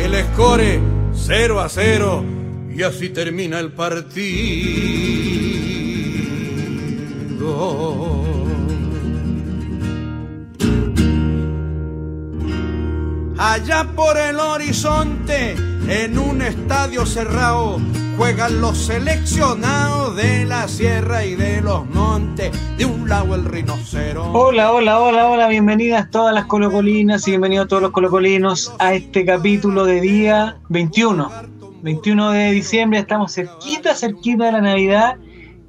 El score 0 a 0 y así termina el partido. Allá por el horizonte, en un estadio cerrado, juegan los seleccionados de la sierra y de los montes. De un lado el rinoceronte. Hola, hola, hola, hola, bienvenidas todas las colocolinas y bienvenidos todos los colocolinos a este capítulo de día 21. 21 de diciembre, estamos cerquita, cerquita de la Navidad.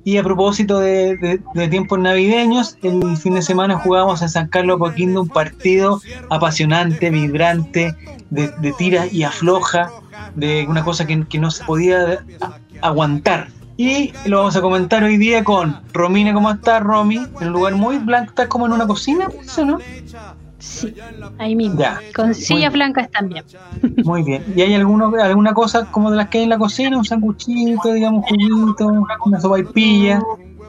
Y a propósito de, de- de tiempos navideños, el fin de semana jugamos en San Carlos Apoquindo un partido apasionante, vibrante, de, de tira y afloja, de una cosa que, que no se podía aguantar. Y lo vamos a comentar hoy día con Romina, ¿cómo estás, Romy? En un lugar muy blanco, estás como en una cocina, ¿eso no? Sí, ahí mismo. Ya. Con sillas blancas también. Muy bien. ¿Y hay alguno, alguna cosa como de las que hay en la cocina? ¿Un sanguchito, digamos, juguito, una sopaipilla?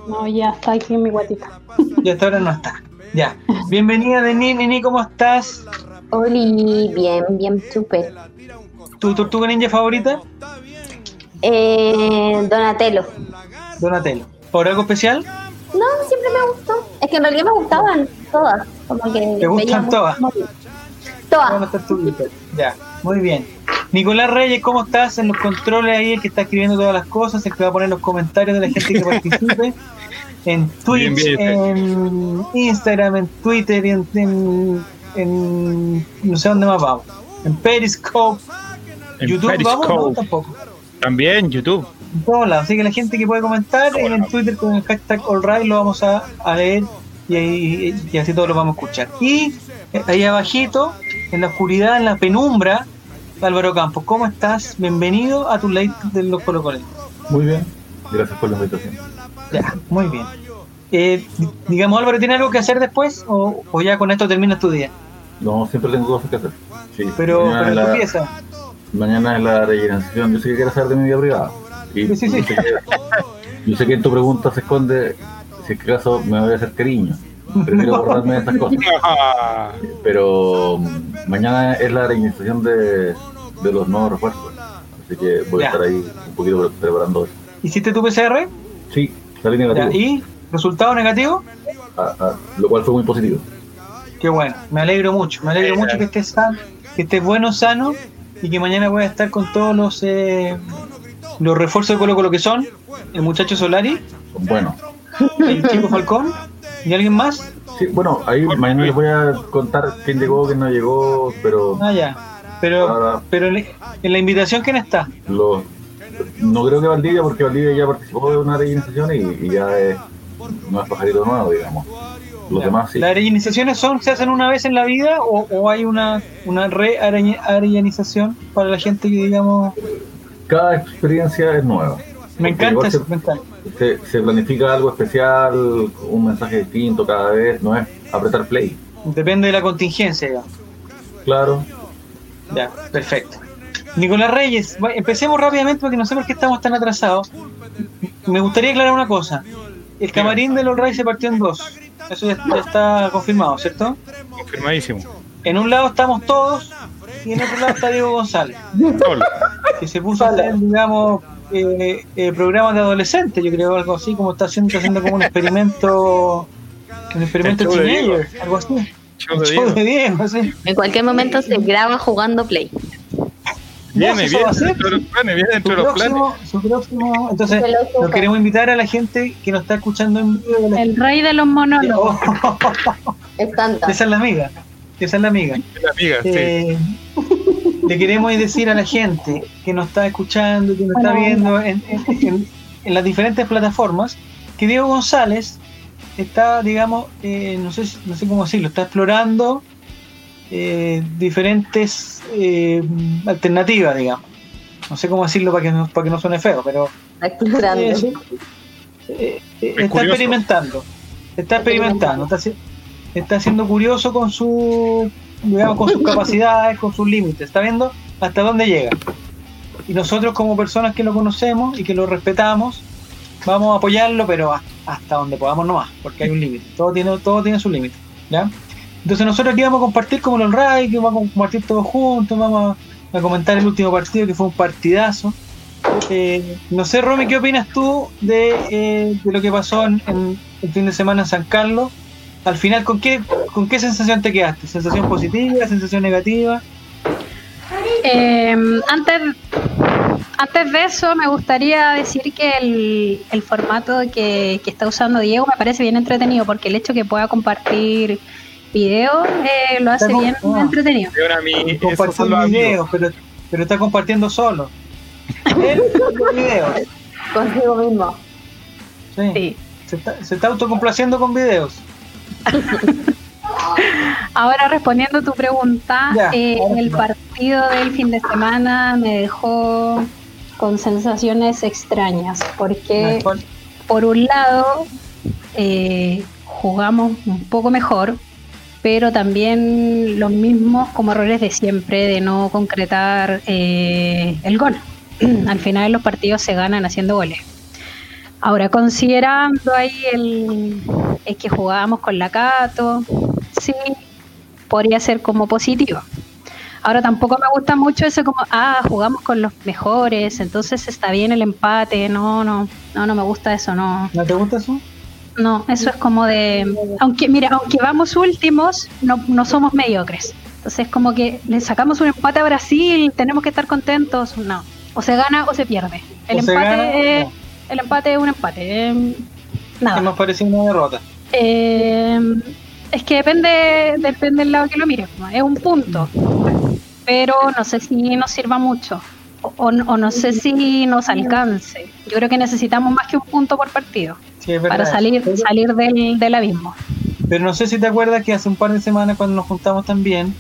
No, ya está aquí en mi guatita. Y hasta ahora no está. Ya. Bienvenida, Denis. Nini, ¿cómo estás? Oli, bien, bien, súper. ¿Tu tortuga ninja favorita? Eh, Donatello. Donatello. ¿Por algo especial? No, siempre me gustó. Es que en realidad me gustaban todas. Como que ¿Te gustan todas? Todas. Ya. Muy bien. Nicolás Reyes, ¿cómo estás? En los controles ahí, el que está escribiendo todas las cosas, el que va a poner los comentarios de la gente que participe. En Twitch, Bien, bien, en Instagram, en Twitter, y en, en, en- no sé dónde más vamos. En Periscope, En YouTube vamos, no, tampoco. También YouTube. En todos lados. Así que la gente que puede comentar y en Twitter con el hashtag AllRight lo vamos a, a leer y, ahí- y así todos lo vamos a escuchar. Y eh, ahí abajito, en la oscuridad, en la penumbra, Álvaro Campos, ¿cómo estás? Bienvenido a tu late de los Colo Muy bien, gracias por la invitación. Ya, muy bien. Eh, di- digamos, Álvaro, ¿tiene algo que hacer después o, o ya con esto terminas tu día? No, siempre tengo cosas que hacer. Sí, Pero, pero tu la, pieza. Mañana es la rellenación. Yo sé que quieres saber de mi vida privada. Y Sí, sí, sí. Yo, sé que, yo sé que en tu pregunta se esconde si es que acaso me voy a hacer cariño. Prefiero guardarme de estas cosas. Pero mm, mañana es la reinistación de, de los nuevos refuerzos. Así que voy Ya. a estar ahí un poquito pre- preparando eso. ¿Hiciste tu PCR? Sí, salí Ya, negativo. ¿Y resultado negativo? Ah, ah, lo cual fue muy positivo. Qué bueno, me alegro mucho, me alegro mucho que estés sano, que estés bueno, sano y que mañana voy a estar con todos los eh, los refuerzos de Colo Colo que son el muchacho Solari, Bueno, el chico Falcón y alguien más. sí, bueno, ahí mañana les voy a contar quién llegó, quién no llegó, pero Ah, ya. Pero, pero en la invitación, ¿quién está? Los, no creo que Valdivia, porque Valdivia ya participó de una reinización y, y ya es, no es pajarito nuevo, digamos. Los demás sí. ¿Las arellanizaciones son, se hacen una vez en la vida o, o hay una, una re-arellanización para la gente que, digamos, Cada experiencia es nueva. me encanta eso, me encanta. Se, se planifica algo especial, un mensaje distinto cada vez, no es apretar play. Depende de la contingencia, digamos. Claro, Ya, perfecto. Nicolás Reyes, empecemos rápidamente porque no sé por qué estamos tan atrasados. Me gustaría aclarar una cosa. El camarín de los Reyes se partió en dos. Eso ya, ya está confirmado, ¿cierto? confirmadísimo. En un lado estamos todos y en otro lado está Diego González, Hola. que se puso a hacer, digamos, eh, eh, programas de adolescentes, yo creo, algo así, como está haciendo, está haciendo como un experimento, un experimento teenager, algo así. Show de show Diego. de Diego, sí. En cualquier momento se graba jugando Play. Viene, viene a ser. dentro de los planes, viene Su dentro de los planes. próximo, su próximo, entonces, lo queremos invitar a la gente que nos está escuchando en vivo. El rey de los monólogos. Oh, Es tanta. esa es la amiga, esa es la amiga. La amiga, sí. Eh, le queremos decir a la gente que nos está escuchando, que nos está viendo en, en- en- en las diferentes plataformas, que Diego González está, digamos, eh, no, sé, si- no sé cómo decirlo, está explorando eh, diferentes eh, alternativas, digamos. No sé cómo decirlo para que no, para que no suene feo, pero Está explorando. es- eh, eh, está curioso. experimentando. Está experimentando. Está, está siendo curioso con su digamos con sus capacidades, con sus límites. Está viendo hasta dónde llega. Y nosotros como personas que lo conocemos y que lo respetamos, vamos a apoyarlo, pero hasta donde podamos nomás, porque hay un límite. Todo tiene, todo tiene su límite. ¿ya? Entonces nosotros aquí vamos a compartir como los Ray, que vamos a compartir todos juntos, vamos a, comentar el último partido, que fue un partidazo. Eh, no sé, Romy, ¿qué opinas tú de, eh, de lo que pasó en, el fin de semana en San Carlos? Al final, ¿con qué, ¿con qué sensación te quedaste? ¿Sensación positiva, sensación negativa? Eh, antes, antes de eso, me gustaría decir que el, el formato que, que está usando Diego me parece bien entretenido, porque el hecho que pueda compartir videos eh, lo hace Está bien con- ah. entretenido. Compartiendo videos, pero, pero está compartiendo solo. Él con videos. Consigo mismo. Sí. Sí. Se, está, se está autocomplaciendo con videos. Ahora respondiendo a tu pregunta, Ya, eh, el partido del fin de semana me dejó con sensaciones extrañas, porque ¿Cuál? por un lado eh, jugamos un poco mejor, pero también los mismos como errores de siempre de no concretar eh, el gol. Al final los partidos se ganan haciendo goles. Ahora, considerando ahí el, el que jugábamos con la Cato, sí, podría ser como positivo. Ahora tampoco me gusta mucho eso como, ah, jugamos con los mejores, entonces está bien el empate, no, no, no, no me gusta eso, no. ¿No te gusta eso? No, eso es como de. Aunque, mira, aunque vamos últimos, no, no somos mediocres. Entonces, como que le sacamos un empate a Brasil, tenemos que estar contentos. No. O se gana o se pierde. El O empate, gana, es- no. el empate es un empate. eh, Que nada. nos pareció una derrota. Eh, es que depende, depende del lado que lo mires. Es un punto. Pero no sé si nos sirva mucho. O, o no sé si nos alcance. Yo creo que necesitamos más que un punto por partido Sí, es verdad. para salir, Pero- salir del, del abismo. Pero no sé si te acuerdas que hace un par de semanas cuando nos juntamos también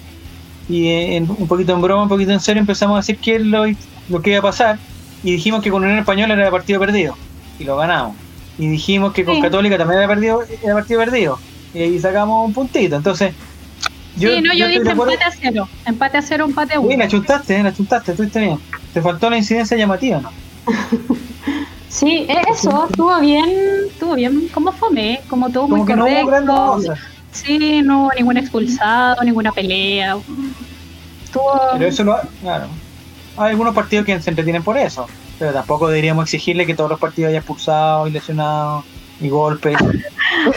y eh, en- un poquito en broma, un poquito en serio empezamos a decir qué es lo, lo que iba a pasar y dijimos que con Unión Española era partido perdido y lo ganamos. Y dijimos que con Sí. Católica también era, perdido, era partido perdido y ahí sacamos un puntito. Entonces, sí, no, yo estoy dije empate a cero. Empate a cero, empate a Sí, uno. la chuntaste, eh, la chuntaste, estuviste bien. Te faltó la incidencia llamativa, ¿no? Sí, eh, eso, estuvo bien, estuvo bien, como fome, como todo muy no hubo correcto. Sí, no hubo ningún expulsado, ninguna pelea. Estuvo. Pero eso lo, claro. Hay algunos partidos que se entretienen por eso, pero tampoco deberíamos exigirle que todos los partidos haya expulsados y lesionados y golpes. O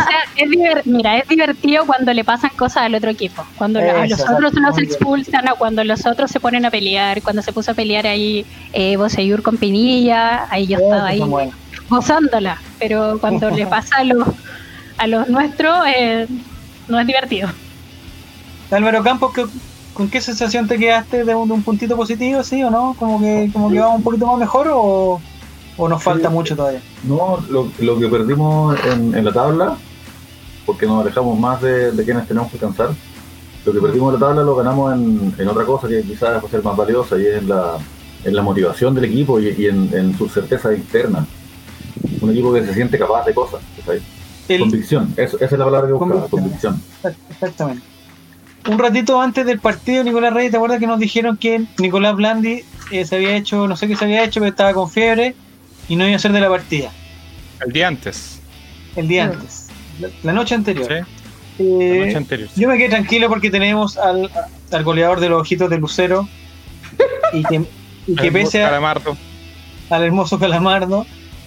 sea, es diver- mira, es divertido cuando le pasan cosas al otro equipo. Cuando a los otros bien. expulsan o cuando los otros se ponen a pelear. Cuando se puso a pelear ahí eh, Boseyur con Pinilla, ahí yo estaba ahí gozándola. Pero cuando le pasa a los, a los nuestros, eh, no es divertido. Álvaro Campos, ¿qué- ¿con qué sensación te quedaste de un, de un puntito positivo, sí o no? ¿Como que, como que vamos un poquito más mejor o, o nos falta Sí. mucho todavía? No, lo, lo que perdimos en, en la tabla, porque nos alejamos más de, de quienes tenemos que alcanzar, lo que perdimos en la tabla lo ganamos en, en otra cosa que quizás va a ser más valiosa y es en la, en la motivación del equipo y, y en, en su certeza interna. Un equipo que se siente capaz de cosas. Convicción, eso- esa es la palabra que buscaba, Convicción. convicción. Exactamente. Un ratito antes del partido, Nicolás Reyes, ¿te acuerdas que nos dijeron que Nicolás Blandi eh, se había hecho, no sé qué se había hecho, pero estaba con fiebre y no iba a ser de la partida El día antes. el día antes, la, la noche anterior? ¿sí? Eh, La noche anterior. Yo me quedé tranquilo porque tenemos al, al goleador de los ojitos de Lucero y que, y que pese a, Calamardo. al hermoso Calamardo,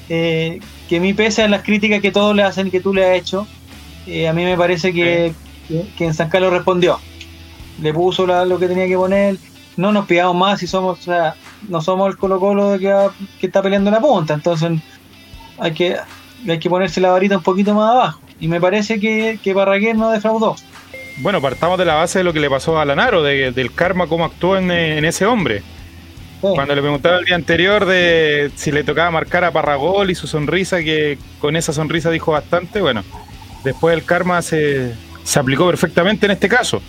eh, que a mí pese a las críticas que todos le hacen y que tú le has hecho, eh, a mí me parece que, que, que en San Carlos respondió. Le puso la- lo que tenía que poner, no nos pidamos más si somos, o sea, no somos el Colo Colo que, va- que está peleando en la punta, entonces hay que, hay que ponerse la varita un poquito más abajo. Y me parece que, que no defraudó. Bueno, partamos de la base de lo que le pasó a Lanaro, de- del karma, cómo actuó en, en ese hombre. Cuando le preguntaba el día anterior de si le tocaba marcar a Parragol y su sonrisa, que con esa sonrisa dijo bastante, bueno, después el karma se, se aplicó perfectamente en este caso.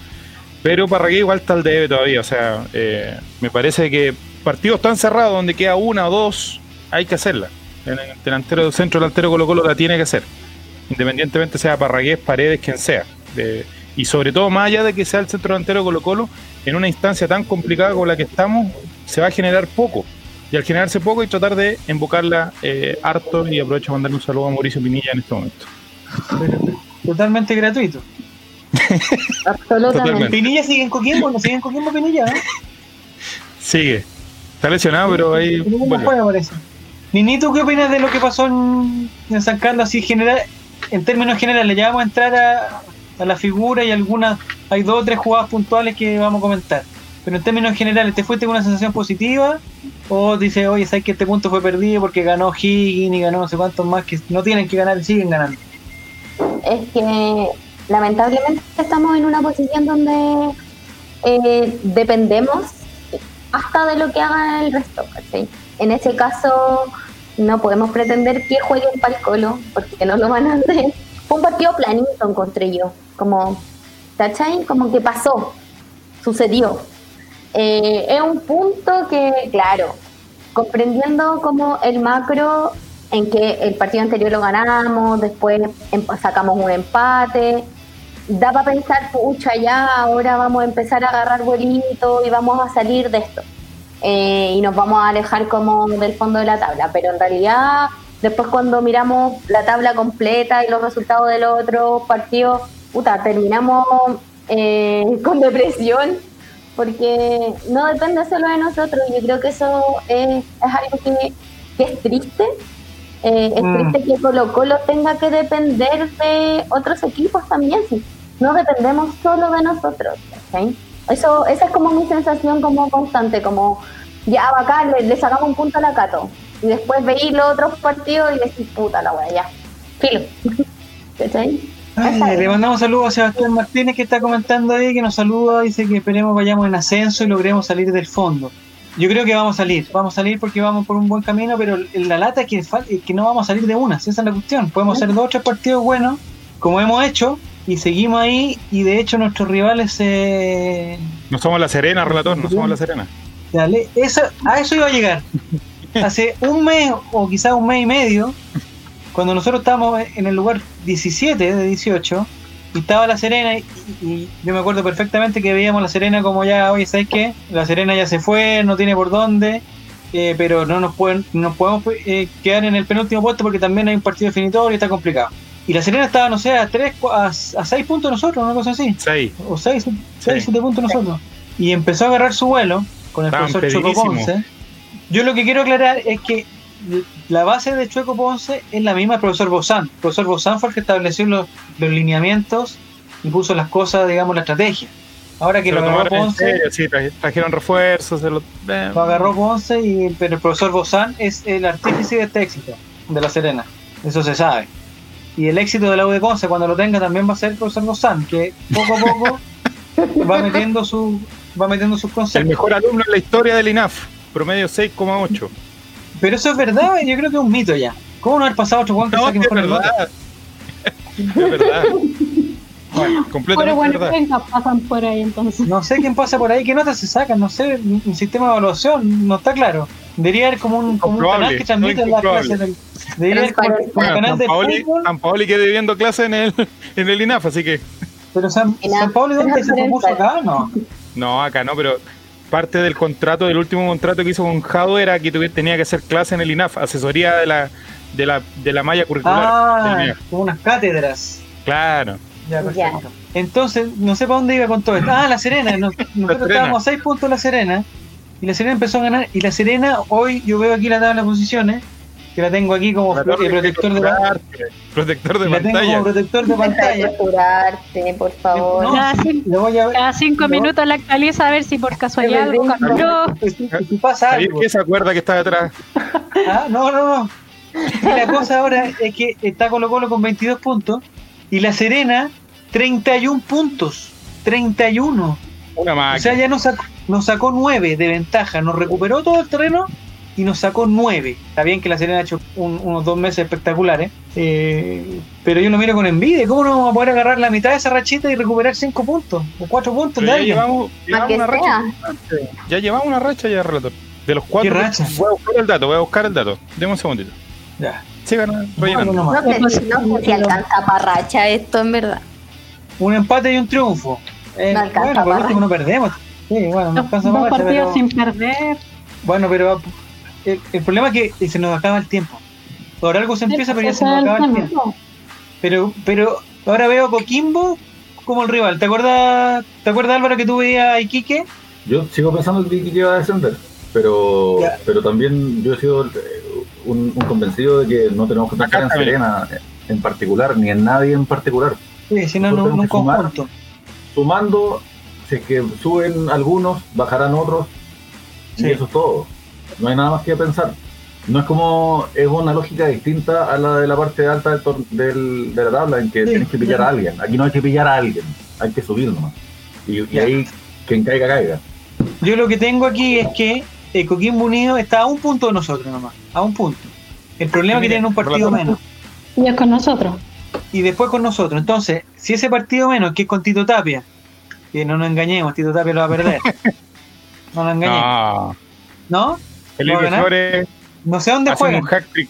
Pero Parragué igual está al debe todavía, o sea, eh, me parece que partidos tan cerrados donde queda una o dos, hay que hacerla. El delantero, centro delantero Colo Colo la tiene que hacer, independientemente sea Parragués, Paredes, quien sea. De- y sobre todo, más allá de que sea el centro delantero Colo Colo, en una instancia tan complicada como la que estamos, se va a generar poco. y al generarse poco y tratar de invocarla eh, harto y aprovecho para mandarle un saludo a Mauricio Pinilla en este momento. Totalmente gratuito. Absolutamente. Totalmente. Pinilla sigue en Coquimbo, no sigue en Coquimbo Pinilla, ¿no? Sigue. Está lesionado, pero ahí. Pinilla no vuelve. juega, parece. Nini, ¿tú qué opinas de lo que pasó en, en San Carlos así general, en términos generales? Ya vamos a entrar a, a la figura y algunas, hay dos o tres jugadas puntuales que vamos a comentar. Pero en términos generales, ¿te fuiste con una sensación positiva? ¿O dices, oye, sabes que este punto fue perdido porque ganó Higgins y ganó no sé cuántos más que no tienen que ganar y siguen ganando? es que lamentablemente estamos en una posición donde eh, dependemos hasta de lo que haga el resto. En ese caso no podemos pretender que jueguen para el colo porque no lo van a hacer. Fue un partido planito, encontré yo. Como, ¿cachai? Como que pasó, sucedió. Eh, es un punto que, claro, comprendiendo como el macro en que el partido anterior lo ganamos, después em- sacamos un empate, da para pensar, pucha, ya ahora vamos a empezar a agarrar vuelito y vamos a salir de esto. Eh, y nos vamos a alejar como del fondo de la tabla, pero en realidad después cuando miramos la tabla completa y los resultados de los otros partidos, puta, terminamos eh, con depresión porque no depende solo de nosotros. Yo creo que eso es, es algo que, que es triste. Eh, es Mm. triste que Colo Colo tenga que depender de otros equipos también. Si no dependemos solo de nosotros. ¿cachai? Eso, esa es como mi sensación como constante, como ya acá le, le sacamos un punto a la Cato. Y después veis los otros partidos y decís, puta la wea, ya. Filo. Le mandamos saludos a Sebastián Martínez que está comentando ahí, que nos saluda, dice que esperemos vayamos en ascenso y logremos salir del fondo. Yo creo que vamos a salir, vamos a salir porque vamos por un buen camino, pero la lata es que, que no vamos a salir de una, esa es la cuestión. Podemos hacer dos o tres partidos buenos, como hemos hecho, y seguimos ahí, y de hecho nuestros rivales se... No somos la Serena, relator, no somos la Serena. Dale, eso, a eso iba a llegar. Hace un mes o quizás un mes y medio, cuando nosotros estábamos en el lugar 17 de 18, y estaba La Serena, y, y yo me acuerdo perfectamente que veíamos La Serena como ya, oye, ¿sabes qué? La Serena ya se fue, no tiene por dónde, eh, pero no nos, pueden, no nos podemos eh, quedar en el penúltimo puesto porque también hay un partido definitorio y está complicado. Y La Serena estaba, no sé, a, tres, a, a seis puntos de nosotros, una cosa así Seis. o 6, 6, Sí. 7 puntos nosotros. Y empezó a agarrar su vuelo con el Estaban profesor Chueco. Ponce. Yo lo que quiero aclarar es que la base de Chueco Ponce es la misma del profesor Bozán. El profesor Bozán fue el que estableció los, los lineamientos y puso las cosas, digamos, la estrategia. Ahora que Se lo agarró tomaron en Ponce, serio, sí, traje- trajeron refuerzos, se lo, eh, lo agarró Ponce, y, pero el profesor Bozán es el artífice de este éxito, de La Serena. Eso se sabe. Y el éxito de la U de cuando lo tenga, también va a ser el profesor Bozán, que poco a poco va metiendo su va metiendo sus el conceptos. mejor alumno en la historia del INAF, promedio 6,8. Pero eso es verdad, yo creo que es un mito ya. ¿Cómo no haber pasado otro Juan que No, saque es mejor verdad. Es verdad. Bueno, Pero Completamente bueno, verdad. venga, pasan por ahí entonces. no sé quién pasa por ahí, qué notas se sacan, no sé, un sistema de evaluación, no está claro. Debería haber como un, como un canal que transmite no las clases del, debería haber como, Bueno, canal de Paoli, fútbol, San Paoli quede viendo clase en el, en el INAF, así que pero San, San Pablo, ¿dónde se propuso acá? No. no, acá no, pero parte del contrato, del último contrato que hizo con Jado era que tenía que hacer clase en el INAF, asesoría de la, de la, de la malla curricular. Ah, como unas cátedras. Claro. Ya, perfecto. Entonces, no sé para dónde iba con todo esto. Ah, La Serena. Nos- nosotros estábamos a 6 puntos La Serena. Y La Serena empezó a ganar. Y La Serena, hoy yo veo aquí la tabla de posiciones. Que la tengo aquí como Relator, pro- eh, protector de la, torturarte, Protector de la tengo pantalla. como protector de de pantalla. torturarte, por favor. No, Cada cinco, Le voy a ver. cada cinco no, minutos la actualiza a ver si por casualidad algo cambió. Si, si pasa ¿Sabéis algo. qué se acuerda que está detrás? Ah, no, no, no. Y la cosa ahora es que está Colo Colo con 22 puntos. Y La Serena, 31 puntos. 31. Una O sea, ya nos sacó, nos sacó 9 de ventaja, nos recuperó todo el terreno y nos sacó 9. Está bien que la Serena ha hecho un- unos dos meses espectaculares, eh, pero yo lo miro con envidia. ¿Cómo no vamos a poder agarrar la mitad de esa rachita y recuperar 5 puntos o 4 puntos Pero de ya alguien? llevamos, Más llevamos una racha. Ya llevamos una racha ya, relator. De los cuatro. ¿Qué racha? Voy a buscar el dato, voy a buscar el dato. Deme un segundito. Ya. Sigan rellenando. No, no, no. No sé, si- no parracha esto, en verdad. Un empate y un triunfo. Eh, No alcanza bueno, por último no perdemos. Sí, bueno, no Dos, para partidos pero, sin perder. Bueno, pero el, el problema es que se nos acaba el tiempo. Por algo se empieza, pero ya se nos acaba el tiempo. Pero, pero ahora veo a Coquimbo como el rival. ¿Te acuerdas, ¿te acuerdas Álvaro que tú veías a Iquique? Yo sigo pensando que Iquique iba a descender, pero, Ya. pero también yo he sido eh, un, un convencido de que no tenemos que pensar en. Serena en particular, ni en nadie en particular. Sí, si no, Nosotros no, en un que sumar. Sumando, si es que suben algunos, bajarán otros, Sí. y eso es todo. No hay nada más que pensar. No es como, es una lógica distinta a la de la parte alta del, tor- del- de la tabla en que Sí, tienes que pillar sí. a alguien. Aquí no hay que pillar a alguien, hay que subir nomás. Y, ahí quien caiga, caiga. Yo lo que tengo aquí es que eh, Coquimbo Unido está a un punto de nosotros nomás, a un punto. El problema es que tienen un partido menos. Y es con nosotros. Y después con nosotros. Entonces, si ese partido menos, que es con Tito Tapia, que no nos engañemos, Tito Tapia lo va a perder. No nos engañemos. No. ¿No? No sé dónde juega. un hack trick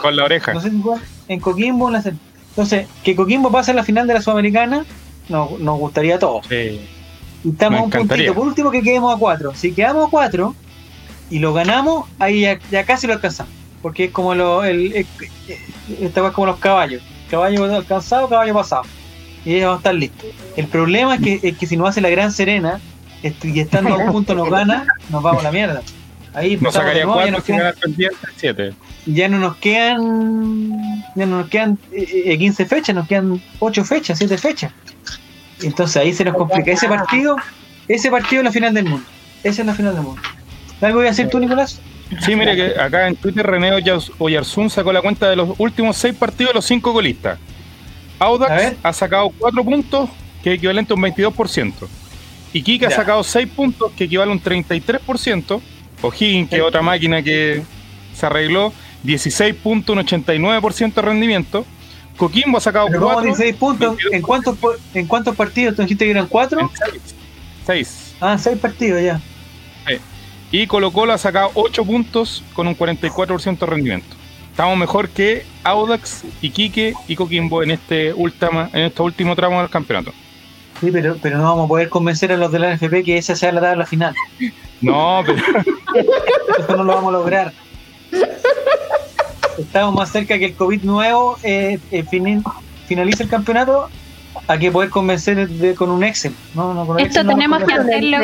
con la oreja. No sé si juega en Coquimbo. en la Entonces, que Coquimbo pase a la final de la Sudamericana, nos, nos gustaría a todos. Sí. Y estamos a un puntito. Por último, que quedemos a cuatro. Si quedamos a cuatro y lo ganamos, ahí ya, ya casi lo alcanzamos. Porque es como lo, el, el- es como los caballos. Caballo alcanzado, caballo pasado. Y ya vamos a estar listos. El problema es que, es que si nos hace la gran serena est- y estando a un punto nos gana, nos vamos a la mierda. Ahí Nos sacaría nuevo, ya cuatro nos quedan- siete. ya no nos quedan ya no nos quedan eh, eh, 15 fechas, nos quedan 8 fechas, 7 fechas. Entonces ahí se nos complica. Ese partido, ese partido es la final del mundo. Esa es la final del mundo. ¿Algo voy a decir tú, Nicolás? Sí, mire que acá en Twitter René Oyarzún sacó la cuenta de los últimos seis partidos de los cinco golistas. A Audax ha sacado cuatro puntos, que es equivalente a un 22%. Iquique ha Ya. sacado seis puntos, que equivale a un 33%. O'Higgins, que es otra máquina que se arregló, 16 puntos, un 89% de rendimiento. Coquimbo ha sacado Pero ¿cómo 4 16 puntos? ¿En cuántos, po- ¿En cuántos partidos? ¿Tú dijiste que eran 4? en 6. Ah, 6 partidos ya. Y Colo Colo ha sacado 8 puntos con un 44% de rendimiento. Estamos mejor que Audax, Iquique y Coquimbo en este última, en este último tramo del campeonato. Sí, pero, pero no vamos a poder convencer a los de la NFP que esa sea la tabla final. No, pero Eso no lo vamos a lograr. Estamos más cerca que el COVID nuevo eh, eh, finalice el campeonato a que poder convencer de- con un Excel. No, no, con Esto Excel no tenemos que hacerlo,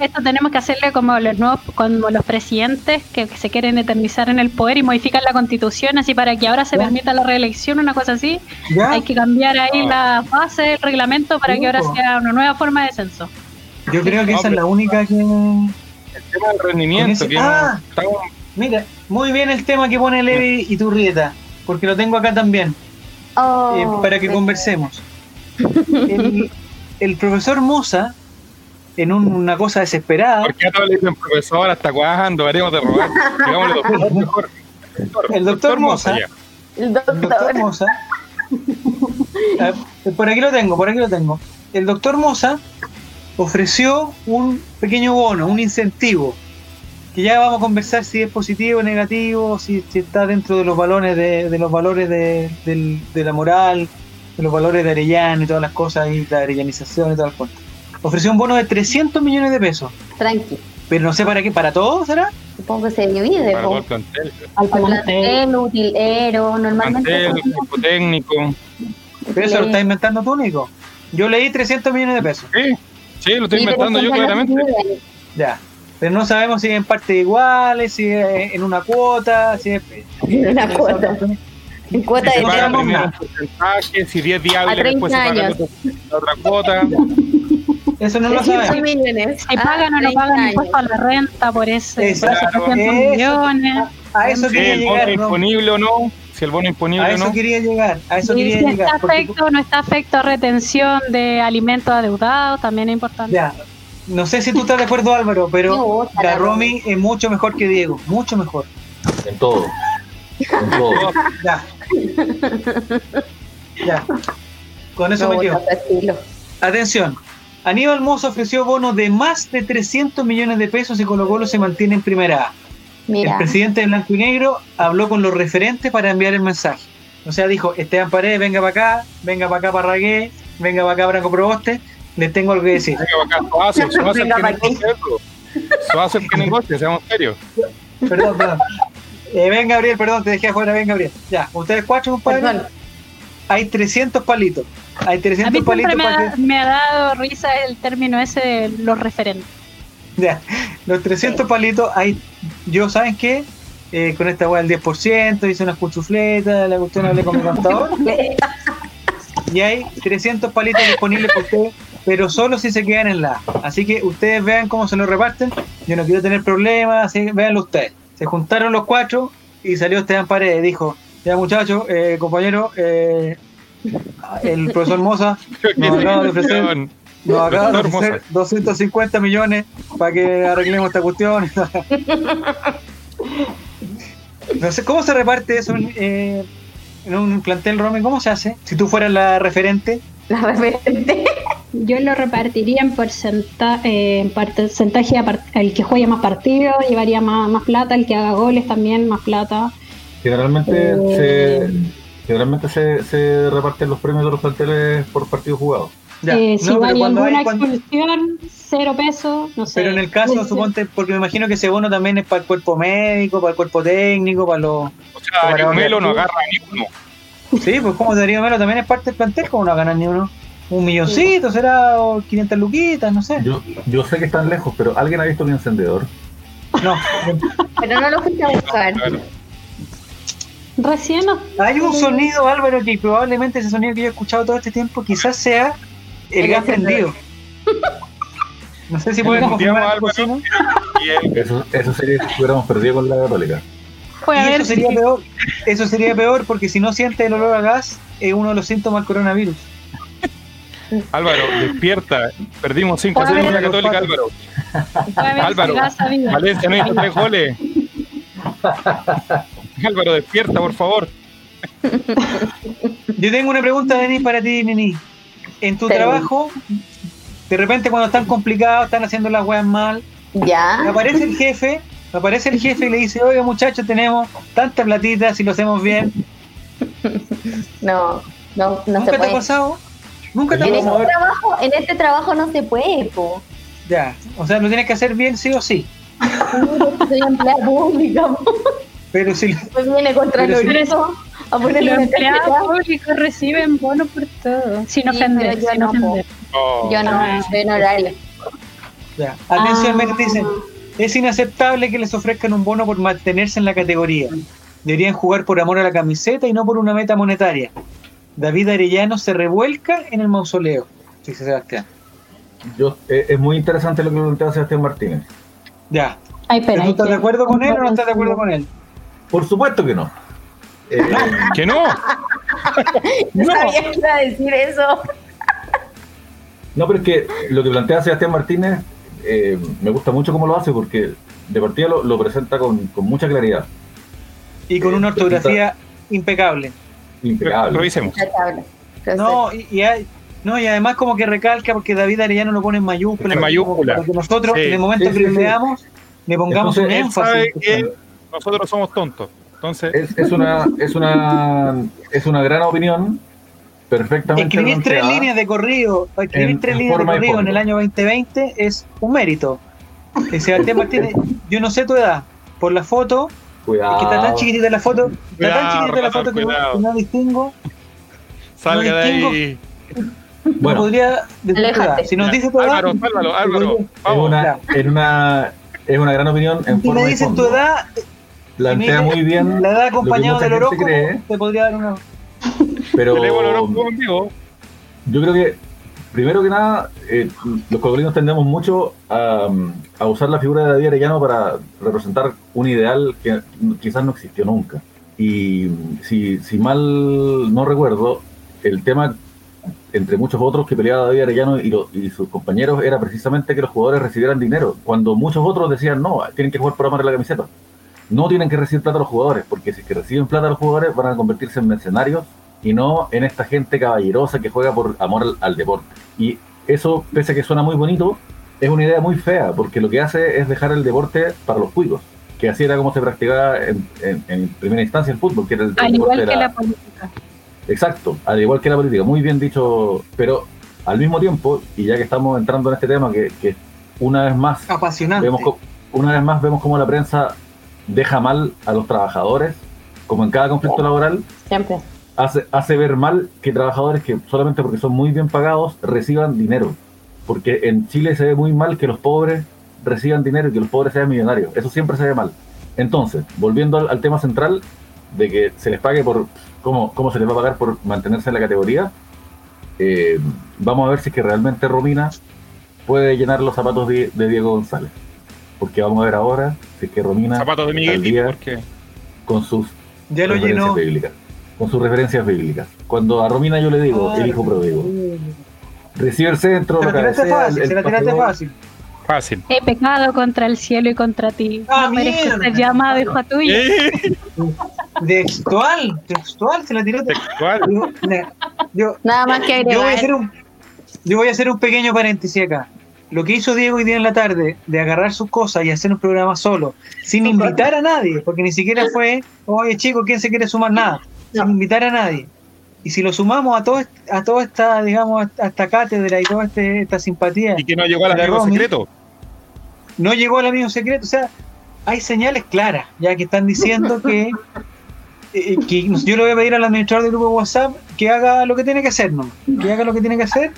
esto tenemos que hacerle como los nuevos, como los presidentes que, que se quieren eternizar en el poder y modificar la constitución así para que ahora se Ya. permita la reelección, una cosa así. ¿Ya? Hay que cambiar ahí la base del reglamento para que ahora sea una nueva forma de censo. Yo creo que No, esa es la única que... el tema del rendimiento, Con ese- que Ah. no- estamos- Mira, muy bien el tema que pone Levi y Turrieta, porque lo tengo acá también. Oh, eh, para que conversemos. El, el profesor Moza, en un- una cosa desesperada, ¿por qué a todos le dicen profesor hasta cuándo? Haremos de robar. Digámosle doctor, mejor. El doctor Moza. ya. El el doctor. doctor Moza, Ah, por aquí lo tengo, por aquí lo tengo. El doctor Moza ofreció un pequeño bono, un incentivo, que ya vamos a conversar si es positivo o negativo, si, si está dentro de los valores de, de los valores de, del- de la moral, de los valores de Arellano y todas las cosas, y la arellanización y todas las cosas. Ofreció un bono de 300 millones de pesos, Tranqui. pero no sé para qué, para todo será. Supongo que se divide. Para todo el plantel. Al plantel, utilero, normalmente. Plantel, técnico. Pero eso lo está inventando tú, Nico. Yo leí 300 millones de pesos. Sí, sí, lo estoy Sí, inventando yo claramente. Ya. Pero no sabemos si en partes iguales, si es en una cuota, si es. En una cuota. En cuota Si de si 10 días A hábiles después se 30 paga la años. la otra cuota. Eso no lo 300 sabemos. Ah, pagan o no 30 pagan años. impuesto a la renta por ese Exacto. por esos 300 Eso. millones. A eso Si quería el bono llegar. ¿no? disponible o no, si el bono es disponible A o eso no. quería llegar. A eso Y quería si está llegar. afecto o no está afecto a retención de alimentos adeudados, también es importante. Ya. No sé si tú estás de acuerdo, Álvaro, pero gusta la Romy es mucho mejor que Diego. Mucho mejor. En todo. En todo. Ya. Ya. Con eso me quedo. estilo. Atención. Aníbal Mozo ofreció bonos de más de 300 millones de pesos y Colo Colo se mantiene en primera A. El presidente de Blanco y Negro habló con los referentes para enviar el mensaje. O sea, dijo, Esteban Paredes, venga para acá, venga para acá Parragué, venga para acá Branco Proboste, les tengo algo que decir. Venga, acá, Suazo, Suazo el Venga, que negocia. Suazo el que negocia, seamos serios. Perdón, perdón. Eh, ven, Gabriel, perdón, te dejé afuera. Ven, Gabriel. Ya, ustedes cuatro, compadre. Perdón. Hay 300 palitos. Hay A 300 mí palitos siempre me para ha, que. me ha dado risa el término ese de los referentes. Ya, los 300 palitos, hay, yo, ¿saben qué? Eh, con esta weá del 10%, hice unas cuchufletas, la cuestión hablé con mi contador, y hay 300 palitos disponibles para ustedes, pero solo si se quedan en la A. Así que ustedes vean cómo se lo reparten, yo no quiero tener problemas, así que véanlo ustedes. Se juntaron los cuatro y salió Esteban Paredes, dijo, ya muchachos, eh, compañero, eh, el profesor Moza nos acaba de ofrecer nos acaba de ofrecer Moza. 250 250 millones para que arreglemos esta cuestión. No sé, ¿cómo se reparte eso en, eh, en un plantel, Romy? ¿Cómo se hace? Si tú fueras la referente. La referente. Yo lo repartiría en, porcenta- eh, en porcentaje, el que juegue más partidos llevaría más, más plata, el que haga goles también más plata. Generalmente, Eh. se, generalmente se, se reparten los premios de los planteles por partido jugado. Ya. Eh, si No, no, hay cuando alguna hay- cuando- expulsión, cero pesos, no sé. pero en el caso, ser. suponte, porque me imagino que ese bono también es para el cuerpo médico, para el cuerpo técnico, para los... O sea, Darío Melo no agarra ni uno. Sí, pues como Darío Melo también es parte del plantel, ¿cómo no va a ganar ni uno? Un milloncito, será o 500 luquitas, no sé. Yo, yo sé que están lejos, pero ¿alguien ha visto mi encendedor? No, Pero no lo fuiste a buscar. Claro. Recién no- Hay un sonido, Álvaro, que probablemente ese sonido que yo he escuchado todo este tiempo quizás sea el gas prendido. No sé si pueden confirmar a la Álvaro. cocina. Y él, Eso, eso sería si estuviéramos perdidos con la Católica. puede Y eso sería peor. Eso sería peor porque si no siente el olor a gas, es uno de los síntomas del coronavirus. Álvaro, despierta. Perdimos 5 a 0 con la Católica, Álvaro. Álvaro. Valencia no hizo tres goles. Álvaro, despierta, por favor. Yo tengo una pregunta, Denis, para ti, Nini. En tu Sí. trabajo, de repente cuando están complicados, están haciendo las weas mal, Ya. aparece el jefe, aparece el jefe y le dice, oiga muchachos, tenemos tanta platita si lo hacemos bien. No, no, no se ¿Nunca te ha puede. pasado? ¿Nunca te ha En pasado? este, trabajo, en este trabajo no se puede, po. Ya, o sea, lo tienes que hacer bien sí o sí. Soy empleada pública, po. Pero si, Pues viene contra Pero los si- a ponerle Los empleados públicos reciben bonos por todo. Sin Sí, ofender, pero yo sin no, ofender. Oh, Yo no, estoy en horario. ya. Atención, Ah. me dicen, es inaceptable que les ofrezcan un bono por mantenerse en la categoría. Deberían jugar por amor a la camiseta y no por una meta monetaria. David Arellano se revuelca en el mausoleo, dice Sebastián. Yo, eh, es muy interesante lo que plantea Sebastián Martínez. Ya. Ay, ¿Pero pero ¿Tú hay estás que- de acuerdo con él o no estás de acuerdo con él? Por supuesto que no. Eh, ¿Que no? No sabía que iba a decir eso. no, pero es que lo que plantea Sebastián Martínez eh, me gusta mucho cómo lo hace porque de partida lo, lo presenta con, con mucha claridad. Y con una ortografía impecable. Impecable. Revisemos. Entonces, No, y, y hay- no, y además como que recalca porque David Arellano lo pone en mayúscula. En mayúscula. Para que nosotros, Sí. en el momento Sí, que sí, le le pongamos Entonces, un Él énfasis. sabe que nosotros somos tontos. Entonces, Es, es una, es, una, es una gran opinión, perfectamente Escribir tres líneas de corrido, escribir En- tres en líneas de corrido en el año 2020 es un mérito. Y Sebastián Martínez, yo no sé tu edad, por la foto, Cuidado. es que está tan chiquitita la foto, está tan chiquitita la foto que no, cuidado. que no distingo, salga no de distingo. ahí. no Bueno, podría decir tu edad. Aléjate. Si nos dice tu edad, Álvaro, sálvalo, Álvaro. es Vamos. una, es, una, es una gran opinión en si forma me y dices tu edad, Plantea muy bien la edad acompañado del horóscopo, cree, te podría dar una... pero yo creo que primero que nada eh, los cocolinos tendemos mucho a, a usar la figura de David Arellano para representar un ideal que quizás no existió nunca. Y si, si mal no recuerdo el tema entre muchos otros que peleaba David Arellano y, lo- y sus compañeros era precisamente que los jugadores recibieran dinero cuando muchos otros decían no, tienen que jugar por amar la camiseta no tienen que recibir plata a los jugadores, porque si es que reciben plata a los jugadores van a convertirse en mercenarios y no en esta gente caballerosa que juega por amor al, al deporte. Y eso, pese a que suena muy bonito, es una idea muy fea, porque lo que hace es dejar el deporte para los cuicos, que así era como se practicaba en, en- en primera instancia el fútbol, que era el, el Al deporte igual que la- la política. Exacto, al igual que la política, muy bien dicho, pero al mismo tiempo, y ya que estamos entrando en este tema, que, que una vez más Apasionante. vemos una vez más vemos cómo la prensa deja mal a los trabajadores, como en cada conflicto laboral, Siempre. hace, hace ver mal que trabajadores que solamente porque son muy bien pagados reciban dinero. Porque en Chile se ve muy mal que los pobres reciban dinero y que los pobres sean millonarios. Eso siempre se ve mal. Entonces, volviendo al, al tema central de que se les pague por cómo, cómo se les va a pagar por mantenerse en la categoría, eh, vamos a ver si es que realmente Romina puede llenar los zapatos de, de Diego González. Porque vamos a ver ahora si es que Romina Zapatos de Miguel, día porque con sus Ya lo referencias llenó. bíblicas. Con sus referencias bíblicas. Cuando a Romina yo le digo, Ah, el hijo pródigo, recibe el centro, Se la tiraste cabecea, fácil, el se la tiraste fácil. fácil. He pecado contra el cielo y contra ti. Ah, no ser llamado hijo tuyo. Eh, Textual, textual, se la tiró. Textual. Yo, yo, Nada más que yo voy a agregar. hacer un, yo voy a hacer un pequeño paréntesis acá. Lo que hizo Diego hoy día en la tarde de agarrar sus cosas y hacer un programa solo, sin invitar a nadie, porque ni siquiera fue, oye chicos, ¿quién se quiere sumar? Nada, sin No. invitar a nadie. Y si lo sumamos a todo a toda esta, digamos, a esta cátedra y toda este- esta simpatía, Y que no llegó al De amigo Romy. secreto. no llegó al amigo secreto. O sea, hay señales claras, ya que están diciendo que, eh, que yo le voy a pedir al administrador del grupo de WhatsApp que haga lo que tiene que hacer, ¿no? Que haga lo que tiene que hacer,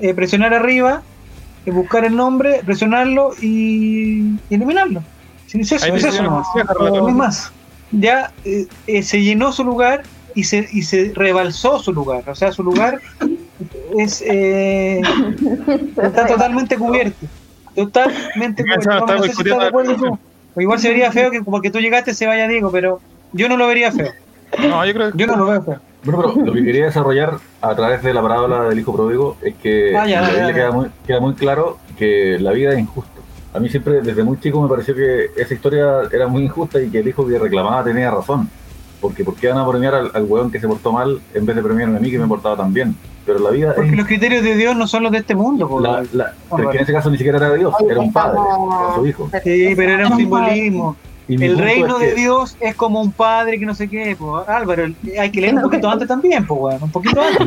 eh, presionar arriba, eh, buscar el nombre, presionarlo y, y eliminarlo. Sí, es eso, Ahí es eso. No es más. Ya eh, eh, se llenó su lugar y se, y se rebalsó su lugar. O sea, su lugar es eh, está totalmente cubierto. Totalmente cubierto. No sé si de acuerdo tú. O igual se vería feo que porque tú llegaste se vaya Diego, pero yo no lo vería feo. No, yo creo que Yo no lo veo feo. Bueno, pero lo que quería desarrollar a través de la parábola del hijo pródigo es que Ah, ya, ya, queda muy, queda muy claro que la vida es injusta. A mí siempre, desde muy chico, me pareció que esa historia era muy injusta y que el hijo que reclamaba tenía razón. Porque ¿por qué van a premiar al, al weón que se portó mal en vez de premiarme a mí que me portaba tan bien? Pero la vida Porque es los criterios de Dios no son los de este mundo. po. la, la- pero bueno. que en ese caso ni siquiera era Dios, Hoy era un padre con su hijo. Sí, pero era un simbolismo. El reino es que- de Dios es como un padre que no sé qué. po. Álvaro, hay que leer un poquito antes también, pues. Un poquito antes.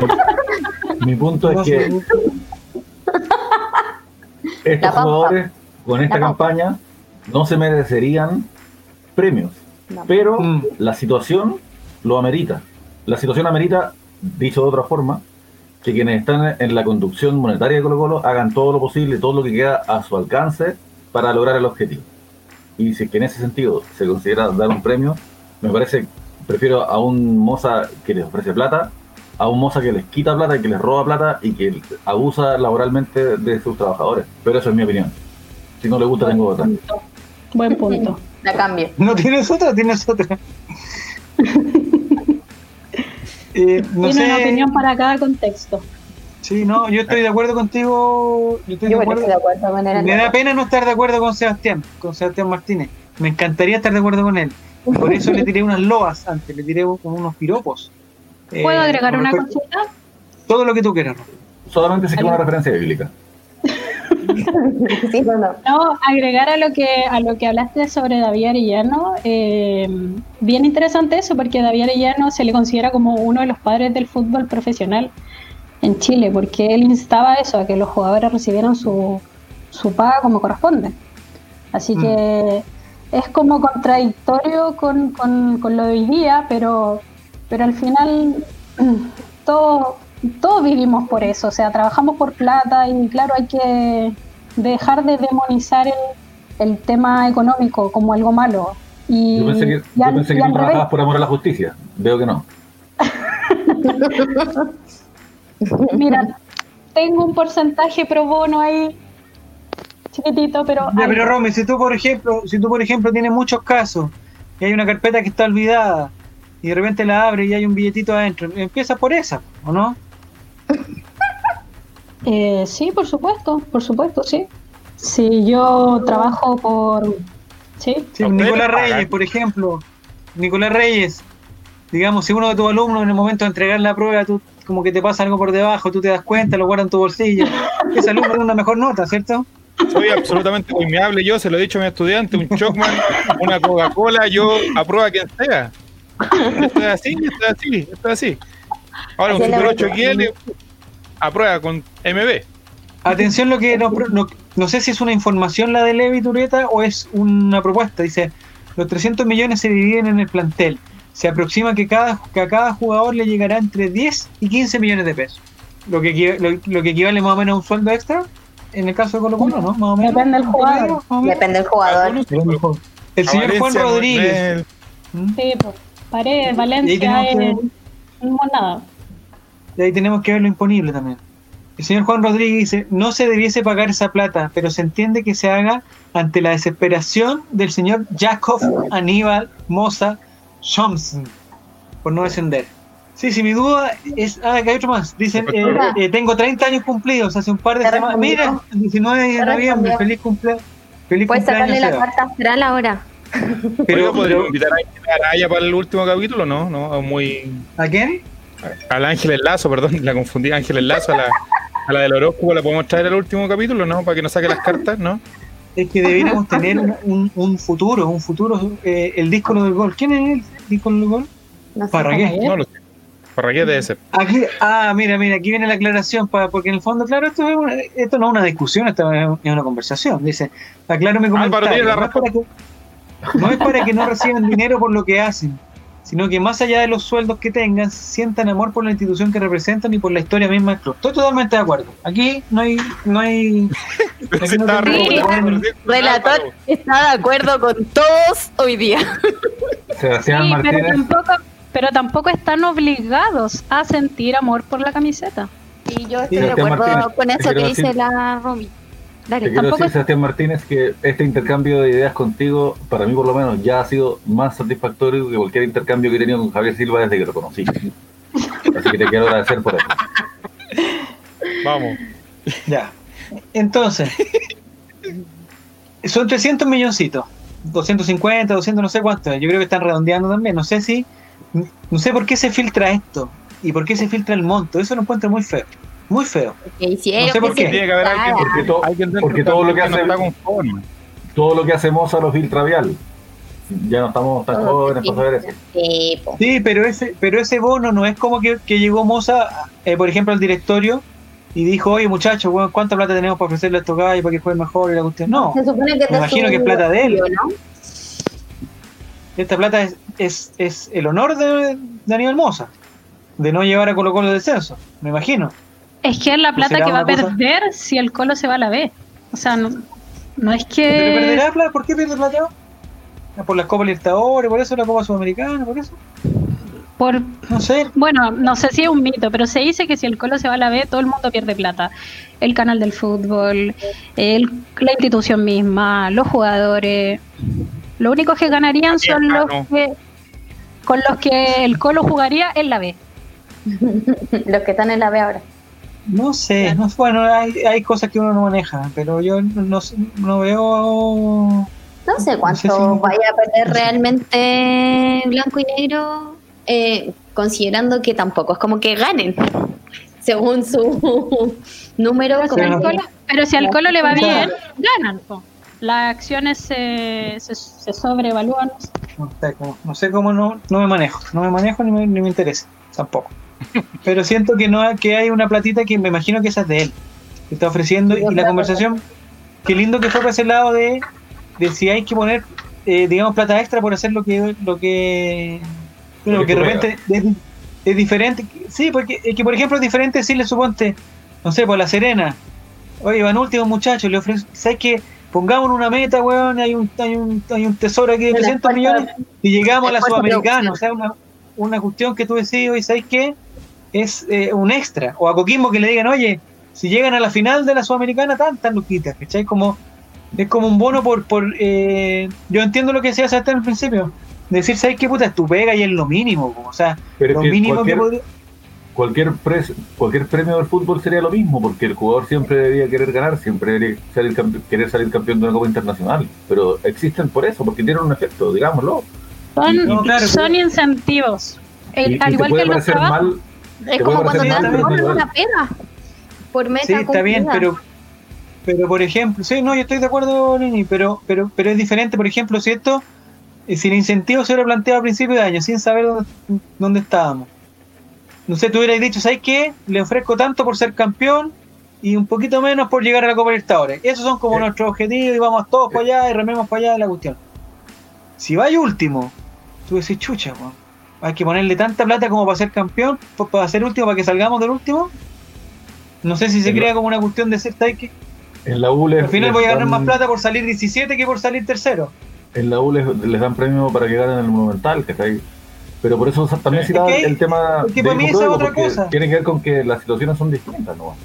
Mi punto es que estos jugadores con esta campaña no se merecerían premios, No. pero Mm. la situación lo amerita. La situación amerita, dicho de otra forma, que quienes están en la conducción monetaria de Colo Colo hagan todo lo posible, todo lo que queda a su alcance para lograr el objetivo. Y si es que en ese sentido se considera dar un premio, me parece, prefiero a un moza que les ofrece plata, a un moza que les quita plata y que les roba plata y que abusa laboralmente de sus trabajadores. Pero eso es mi opinión. Si no le gusta, tengo otra. Buen punto. La cambio. ¿No tienes otra? Tienes otra. Eh, no Tiene sé. una opinión para cada contexto. Sí, no, yo estoy de acuerdo contigo. Yo estoy Yo de acuerdo. de acuerdo con él. Me da pena no estar de acuerdo con Sebastián, con Sebastián Martínez. Me encantaría estar de acuerdo con él. Por eso le tiré unas loas antes, le tiré como unos piropos. Eh, ¿Puedo agregar una cosita? Todo lo que tú quieras. Solamente si quiero una referencia bíblica. Sí, no, no. No, agregar a lo que a lo que hablaste sobre David Arellano, eh, bien interesante eso, porque David Arellano se le considera como uno de los padres del fútbol profesional en Chile, porque él instaba eso, a que los jugadores recibieran su, su paga como corresponde. Así Mm. que es como contradictorio con, con, con lo de hoy día, pero, pero al final todo, todos vivimos por eso, o sea, trabajamos por plata y claro, hay que dejar de demonizar el, el tema económico como algo malo. Y, Yo pensé que, yo al- pensé que revés. trabajabas por amor a la justicia. Veo que no. Mira, tengo un porcentaje pro bono ahí chiquitito, pero... Ya, pero Romy, si tú por ejemplo, si tú por ejemplo tienes muchos casos y hay una carpeta que está olvidada y de repente la abres y hay un billetito adentro, empieza por esa, ¿o no? Eh, sí, por supuesto, por supuesto, sí. Si yo trabajo por... Sí, Sí, ¿A ustedes Nicolás? Reyes, por ejemplo. Nicolás Reyes, digamos, si uno de tus alumnos en el momento de entregar la prueba, tú como que te pasa algo por debajo, tú te das cuenta, lo guardas en tu bolsillo. Ese alumno tiene una mejor nota, ¿cierto? soy absolutamente permeable. Yo se lo he dicho a mi estudiante, un Chocman, una Coca-Cola, yo apruebo a quien sea. Esto es así, esto es así, esto es así. Ahora, un Super 8 verdad. XL aprueba con MB. Atención lo que no, no, no sé si es una información la de Levi Tureta o es una propuesta. Dice, Los 300 millones se dividen en el plantel. Se aproxima que, cada, que a cada jugador le llegará entre 10 y 15 millones de pesos. Lo que, lo, lo que equivale más o menos a un sueldo extra, en el caso de Colo Colo, ¿no? Más o menos. Depende del jugador. Depende del jugador. Jugador. El señor Juan Rodríguez. ¿Mm? Sí, pues, Paredes, Y ahí Valencia, tenemos eh, nada. Y ahí tenemos que ver lo imponible también. El señor Juan Rodríguez dice, no se debiese pagar esa plata, pero se entiende que se haga ante la desesperación del señor Jacob Aníbal Moza Thompson, por no descender. Sí, sí, mi duda es, ah, que hay otro más. Dicen, eh, eh, tengo 30 años cumplidos hace un par de semanas. Mira, respondió. el 19 de noviembre, feliz cumpleaños. Feliz Puedes cumpleaños, sacarle la carta astral ahora. Pero, ¿podríamos invitar a Araya para el último capítulo? No, no, muy. ¿a quién? Al Ángel Lazo, perdón, la confundí. Ángel Lazo, a la, a la del horóscopo, ¿la podemos traer al último capítulo, no? Para que nos saque las cartas, ¿no? Es que deberíamos tener un, un- un futuro, un futuro, eh, el disco del gol. ¿Quién es el disco del gol? No sé. Parragués. No lo sé. Parragués debe ser. Aquí, ah, mira, mira, aquí viene la aclaración, para, porque en el fondo, claro, esto, es una- esto no es una discusión, esto es una conversación. Dice, aclaro mi comentario. no, es para que, no es para que no reciban dinero por lo que hacen, sino que más allá de los sueldos que tengan, sientan amor por la institución que representan y por la historia misma del club. Estoy totalmente de acuerdo. Aquí no hay... No hay aquí no tengo- Sí. Relator está de acuerdo con todos hoy día. Sebastián Sí, pero tampoco, pero tampoco están obligados a sentir amor por la camiseta. Y yo estoy Sí, de acuerdo Martínez, con eso que dice la Romy. Te Dale, quiero tampoco decir, es- Sebastián Martínez, que este intercambio de ideas contigo, para mí por lo menos, ya ha sido más satisfactorio que cualquier intercambio que he tenido con Javier Silva desde que lo conocí. Así que te quiero agradecer por eso. Vamos. Ya. Entonces, son 300 milloncitos. 250, 200, no sé cuánto. Yo creo que están redondeando también. No sé si. No sé por qué se filtra esto. Y por qué se filtra el monto. Eso lo encuentro muy feo. Muy feo. hicieron No sé por qué. Tiene que haber alguien. Porque, to- alguien porque todo lo que no hace conforme. todo lo que hace Moza lo filtra Vial. Ya no estamos tan Todo jóvenes para saber eso. Sí, pero ese, pero ese bono no es como que, que llegó Moza, eh, por ejemplo, al directorio y dijo, oye muchachos, ¿cuánta plata tenemos para ofrecerle a estos gallos para que jueguen mejor? Y la cuestión. No, Se supone que Me imagino que es plata de él. ¿no? esta plata es, es, es el honor de, de Aníbal Moza, de no llevar a Colo Colo al descenso, me imagino. Es que es la plata que va a cosa? perder si el Colo se va a la B. O sea, no, no es ¿Pero que... perderá plata? ¿Por qué pierde plata? Ah, Por las Copas Libertadores, por eso la Copa Sudamericana, por eso. Por, No sé. bueno, no sé si es un mito, pero se dice que si el Colo se va a la B, todo el mundo pierde plata. El canal del fútbol, el- la institución misma, los jugadores. Lo único que ganarían son los que con los que el Colo jugaría en la B. Los que están en la B ahora. No sé, no, bueno, hay, hay cosas que uno no maneja, pero yo no, veo. No sé cuánto sé si- vaya a perder realmente blanco y negro, eh, considerando que tampoco es como que ganen, según su número. Pero si al. Colo, pero si al Colo le va bien, ganan. po. Las acciones se, se, se sobrevalúan. No sé cómo, no, sé cómo no, no me manejo, no me manejo ni me, ni me interesa, tampoco. Pero siento que no que hay una platita que me imagino que esa es de él, que está ofreciendo y la conversación, qué lindo que fue para ese lado de, de si hay que poner, eh, digamos, plata extra por hacer lo que lo que, bueno, Lo que que de repente es, es diferente, sí, porque es que por ejemplo es diferente decirle suponte, no sé, por la Serena, oye, van último muchachos, le ofrece, ¿sabes qué? Pongamos una meta, weón, hay un, hay un, hay un tesoro aquí de El 300 esfuerzo- millones y llegamos a la Sudamericana, o sea, una, una cuestión que tú decís, oye, ¿sabes qué? Es eh, un extra. O a Coquimbo que le digan, oye, si llegan a la final de la Sudamericana, tantas luquitas, ¿cachai? Como, es como un bono por... por eh, yo entiendo lo que decía hasta al principio. Decir, ¿sabes qué puta? Es tu pega y es lo mínimo, po, o sea, Pero lo que mínimo cualquier, que podría... cualquier, pres- cualquier premio del fútbol sería lo mismo, porque el jugador siempre debería querer ganar, siempre debería salir querer salir campeón de una Copa Internacional. Pero existen por eso, porque tienen un efecto, digámoslo. Son, No, claro, son incentivos. El- Y- al igual que puede en los parecer trabajos. mal, Es como cuando te dan una pega por meta Sí, está bien, pero pero por ejemplo, sí, no, yo estoy de acuerdo, Nini, pero pero pero es diferente, por ejemplo, si esto eh, si el incentivo se hubiera planteado a principio de año sin saber dónde, dónde estábamos. No sé, tú hubieras dicho, ¿sabes qué? Le ofrezco tanto por ser campeón y un poquito menos por llegar a la Copa Libertadores. Esos son como nuestros objetivos y vamos todos para allá y rememos para allá de la cuestión. Si vais último, tú decís, chucha, weón. Hay que ponerle tanta plata como para ser campeón, pa- para ser último, para que salgamos del último. No sé si se crea como una cuestión de ser ¿sabes qué? En la U les, Al final voy a ganar dan- más plata por salir 17 que por salir tercero. En la U les, les dan premio para que ganen el Monumental, que está ahí. Pero por eso también Es citaba que- el tema. es que para mí esa es otra cosa. Tiene que ver con que las situaciones son distintas, ¿no?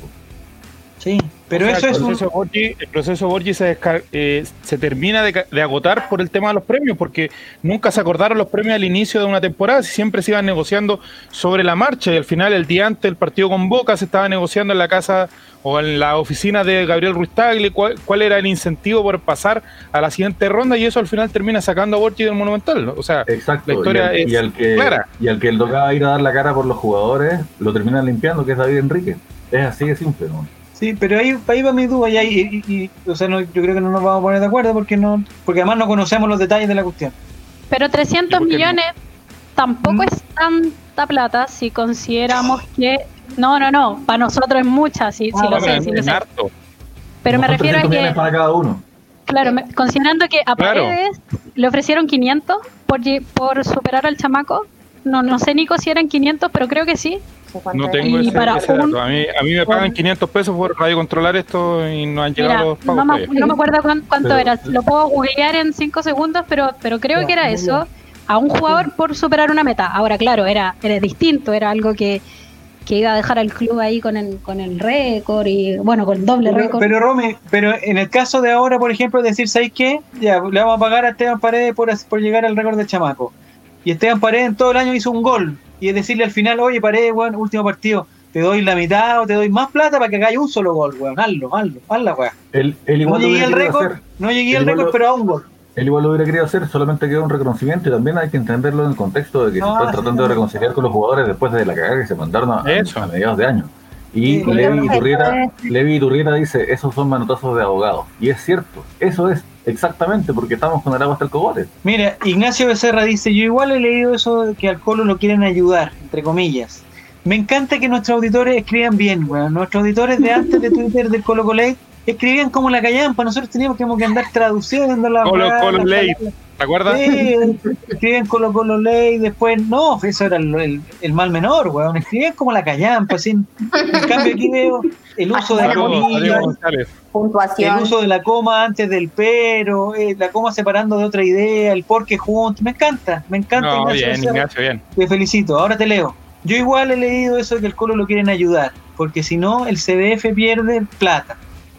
Sí, pero O sea, eso es el un... proceso Borgi, el proceso Borgi se, desca- eh, se termina de, agotar por el tema de los premios, porque nunca se acordaron los premios al inicio de una temporada, si siempre se iban negociando sobre la marcha y al final el día antes del partido con Boca se estaba negociando en la casa o en la oficina de Gabriel Ruiz Tagle cuál, cuál era el incentivo por pasar a la siguiente ronda y eso al final termina sacando a Borgi del Monumental. ¿no? O sea, Exacto. La historia y, al, es y al que, clara. y al que le tocaba ir a dar la cara por los jugadores, lo terminan limpiando, que es David Enrique. Es así de simple, ¿no? Sí, pero ahí, ahí va mi duda y, ahí- y- y- o sea, no, yo creo que no nos vamos a poner de acuerdo porque no, porque además no conocemos los detalles de la cuestión. Pero 300 ¿Y por qué no? millones tampoco ¿Mm? es tanta plata si consideramos que... No, no, no, para nosotros es mucha, sí, sí Ah, lo sé, sí lo sé. harto. Pero me refiero a 300 millones que, para cada uno. claro, me- considerando que a Claro. Paredes le ofrecieron 500 por, por superar al chamaco, no, no sé Nico si eran 500, pero creo que sí. No tengo ese, para ese un- dato. A mí, a mí me pagan 500 pesos por radio controlar esto y no han llegado Mira, los pagos. no me, todavía. no me acuerdo cuán- cuánto Pero- era, lo puedo googlear en 5 segundos, pero, pero creo que era eso, a un jugador por superar una meta. Ahora, claro, era, era distinto, era algo que, que iba a dejar al club ahí con el, con el récord y, bueno, con el doble Pero, récord. pero Romy, pero en el caso de ahora, por ejemplo, decir, ¿sabes qué? Ya, le vamos a pagar a Esteban Paredes por, por llegar al récord del chamaco. Y Esteban Paredes en todo el año hizo un gol. Y es decirle al final, oye, Paredes, weón, último partido, te doy la mitad o te doy más plata para que hagáis un solo gol, weón. Hazlo, hazlo, hazla, weón. Él, él No igual llegué al récord, no llegué al récord, lo- pero a un gol. Él igual lo hubiera querido hacer, solamente queda un reconocimiento y también hay que entenderlo en el contexto de que se Ah, están tratando de reconciliar con los jugadores después de la cagada que se mandaron a, Eso. a mediados de año. Y Sí, Levi, Iturrieta, Levi Iturrieta dice, esos son manotazos de abogados. Y es cierto, eso es exactamente porque estamos con el agua hasta el cogote. Mira, Ignacio Becerra dice, yo igual he leído eso de que al Colo lo quieren ayudar, entre comillas. Me encanta que nuestros auditores escriban bien, weón. Nuestros auditores de antes de Twitter del Colo Colate escribían como la callampa, nosotros teníamos que, que andar traduciendo la Colo Colo Ley. ¿te acuerdas? Sí, escribían Colo Colo Ley, después no, eso era el, el- el mal menor, weón. Escribían como la callampa, así. En cambio aquí veo el uso de la comilla, el uso de la coma antes del pero, eh, la coma separando de otra idea, el porque juntos. Me encanta, me encanta. No, Ignacio bien. Ignacio, bien. Te felicito. Ahora te leo. Yo igual he leído eso de que el Colo lo quieren ayudar, porque si no, el CDF pierde plata.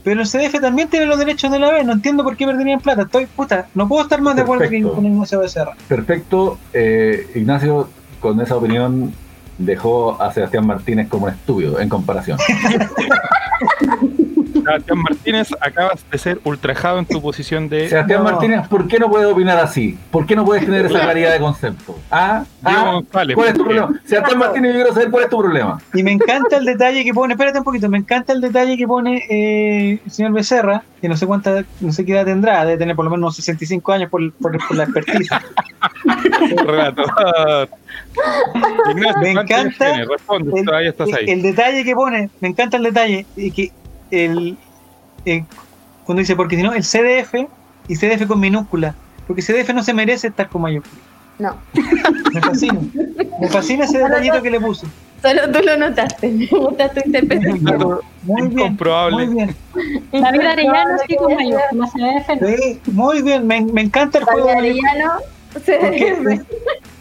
Pero el CDF también tiene los derechos de la vez. No entiendo por qué perderían plata. Estoy, puta, no puedo estar más de acuerdo que Perfecto. con Ignacio Becerra. Perfecto, eh, Ignacio con esa opinión dejó a Sebastián Martínez como un estúpido en comparación. Sebastián Martínez, acabas de ser ultrajado en tu posición de Sebastián No. Martínez, ¿por qué no puedes opinar así? ¿Por qué no puedes tener esa claridad de concepto? ¿Ah? ¿Ah? González. ¿Cuál es tu problema? Sebastián Martínez, yo quiero saber cuál es tu problema. Y me encanta el detalle que pone, espérate un poquito, me encanta el detalle que pone eh, el señor Becerra, que no sé cuánta, no sé qué edad tendrá, debe tener por lo menos 65 años por, por, por la expertise. Relator. Ignacio, Me ¿cuántos años encanta? Responde, el, todavía estás ahí. el detalle que pone, me encanta el detalle, y que el, cuando dice, porque si no, el CDF, y CDF con minúscula, porque CDF no se merece estar con mayúscula. No, Me fascina. Me fascina ese detallito que le puso. solo tú lo notaste. Me gusta tu interpretación. Muy bien. Incomprobable. Muy bien. David Arellano sí con David mayúsculas, CDF no. Sí, muy bien. Me, me encanta el juego Arellano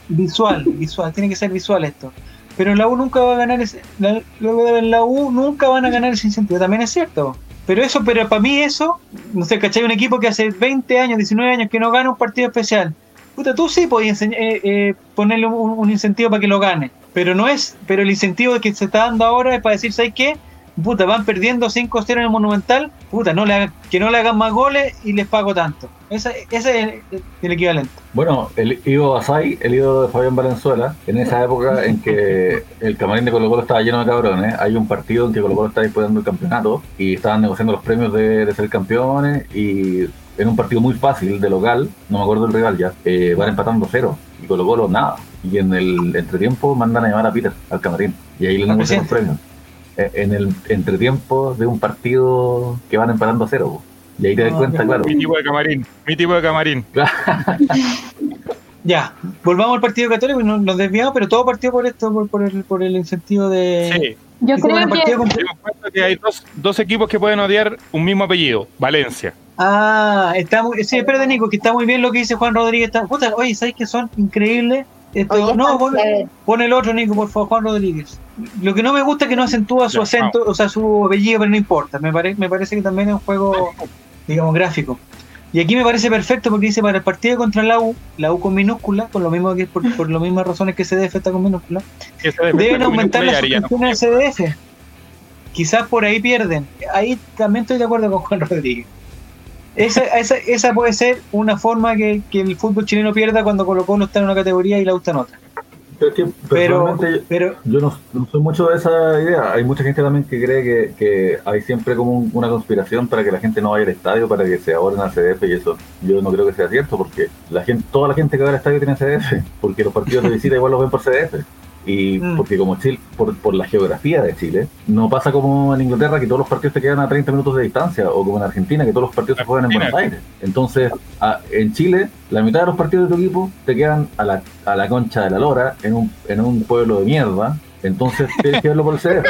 visual, visual, tiene que ser visual esto. Pero la U nunca va a ganar ese, la, la- U nunca van a ganar ese incentivo, también es cierto. Pero eso, pero para mí eso, no sé, ¿cachai? Un equipo que hace 20 años, 19 años que no gana un partido especial. Puta, tú sí podías eh, eh, ponerle un, un incentivo para que lo gane. Pero no es, pero el incentivo que se está dando ahora es para decir, ¿sabes qué? Puta, van perdiendo 5-0 en el Monumental, puta, no le hagan- que no le hagan más goles y les pago tanto. Ese, ese es el, el equivalente. Bueno, el Ivo Basay, el ídolo de Fabián Valenzuela, en esa época en que el camarín de Colo Colo estaba lleno de cabrones, hay un partido en que Colo Colo está disputando el campeonato y estaban negociando los premios de, de ser campeones y en un partido muy fácil de local, no me acuerdo del rival ya, eh, van empatando cero y Colo Colo nada. Y en el entretiempo mandan a llamar a Peter al camarín y ahí le negocian los premios. En el entretiempo de un partido que van empatando cero. po. Y ahí te das Ah, cuenta, claro. Mi tipo de camarín, mi tipo de camarín. Ya, volvamos al partido católico y nos, nos desviamos, pero todo partido por esto, por, por el, por el incentivo de. Sí, Yo creo que partido con- que hay dos, dos equipos que pueden odiar un mismo apellido, Valencia. Ah, está muy. Sí, espérate, Nico, que está muy bien lo que dice Juan Rodríguez. Está, puta, oye, ¿sabes que son increíbles? Esto- Oye, no, pon, el otro, Nico, por favor, Juan Rodríguez. Lo que no me gusta es que no acentúa su acento, o sea, su apellido, pero no importa. Me, pare- me parece que también es un juego, digamos, gráfico. Y aquí me parece perfecto porque dice para el partido contra la U, la U con minúscula, por lo mismo que por, por las mismas razones que CDF está con minúscula, deben aumentar las suscripciones del CDF. Quizás por ahí pierden. Ahí también estoy de acuerdo con Juan Rodríguez. Esa, esa, esa puede ser una forma que, que el fútbol chileno pierda cuando Colo Colo está en una categoría y la está en otra. Es que Pero, pero yo no, no soy mucho de esa idea. Hay mucha gente también que cree que, que hay siempre como un- una conspiración para que la gente no vaya al estadio, para que se ahorren al CDF y eso yo no creo que sea cierto porque la gente, toda la gente que va al estadio tiene CDF, porque los partidos de visita igual los ven por CDF. Y Mm. porque como Chile, por, por la geografía de Chile, no pasa como en Inglaterra que todos los partidos te quedan a 30 minutos de distancia, o como en Argentina que todos los partidos se juegan en Buenos. Aires. Entonces, a- en Chile, la mitad de los partidos de tu equipo te quedan a la, a la concha de la lora, en un, en un pueblo de mierda. Entonces, tienes que verlo por el CDF.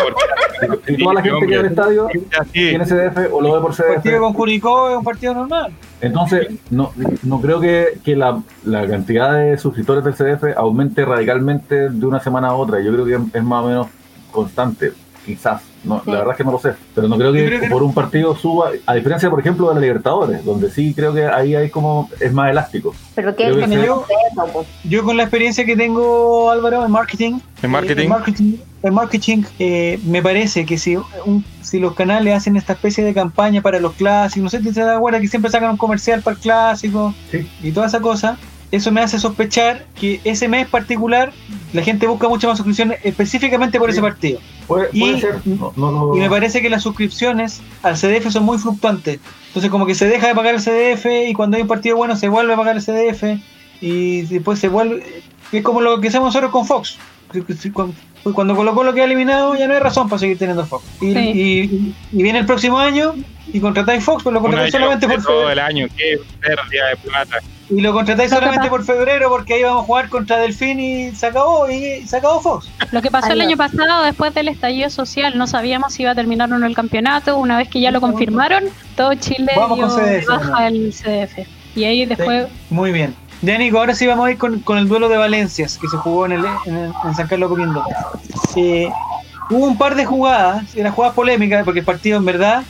Y, y toda la gente que va al estadio tiene CDF o lo ve por el partido CDF. con Curicó es un partido normal. Entonces, no, no creo que, que la, la cantidad de suscriptores del CDF aumente radicalmente de una semana a otra. Yo creo que es más o menos constante, quizás. No, Sí. La verdad es que no lo sé. Pero no creo que, Yo creo que- por un partido suba, a diferencia, por ejemplo, de la Libertadores, donde sí creo que ahí hay como, es más elástico. Pero que que eso, pues. Yo con la experiencia que tengo, Álvaro, en marketing, En marketing. eh, en marketing, en marketing, eh, me parece que si, un- si los canales hacen esta especie de campaña para los clásicos, no sé si te das cuenta que siempre sacan un comercial para el clásico Sí. y toda esa cosa, eso me hace sospechar que ese mes particular la gente busca muchas más suscripciones específicamente por Sí. ese partido. Puede, Y- puede ser. No, no lo- Y me parece que las suscripciones al CDF son muy fluctuantes. Entonces como que se deja de pagar el CDF y cuando hay un partido bueno se vuelve a pagar el CDF y después se vuelve... Es como lo que hacemos nosotros con Fox. Cuando Colo Colo queda eliminado ya no hay razón para seguir teniendo Fox. Y, Sí. y- y viene el próximo año y contratáis Fox, pero lo un contratáis solamente por todo febrero. el año, qué pérdida de plata. Y lo contratáis Lo solamente por febrero porque ahí vamos a jugar contra Delfín y se acabó, y se acabó Fox. Lo que pasó el año pasado, después del estallido social, no sabíamos si iba a terminar o no el campeonato. Una vez que ya lo confirmaron, todo Chile Vamos dio baja ¿no? el CDF. Y ahí después, Muy bien. Ya, Nico, ahora sí vamos a ir con, con el duelo de Valencias que se jugó en, el, en, el- en San Carlos Coquimbo. Eh, hubo un par de jugadas, eran jugadas polémicas, porque el partido, en verdad,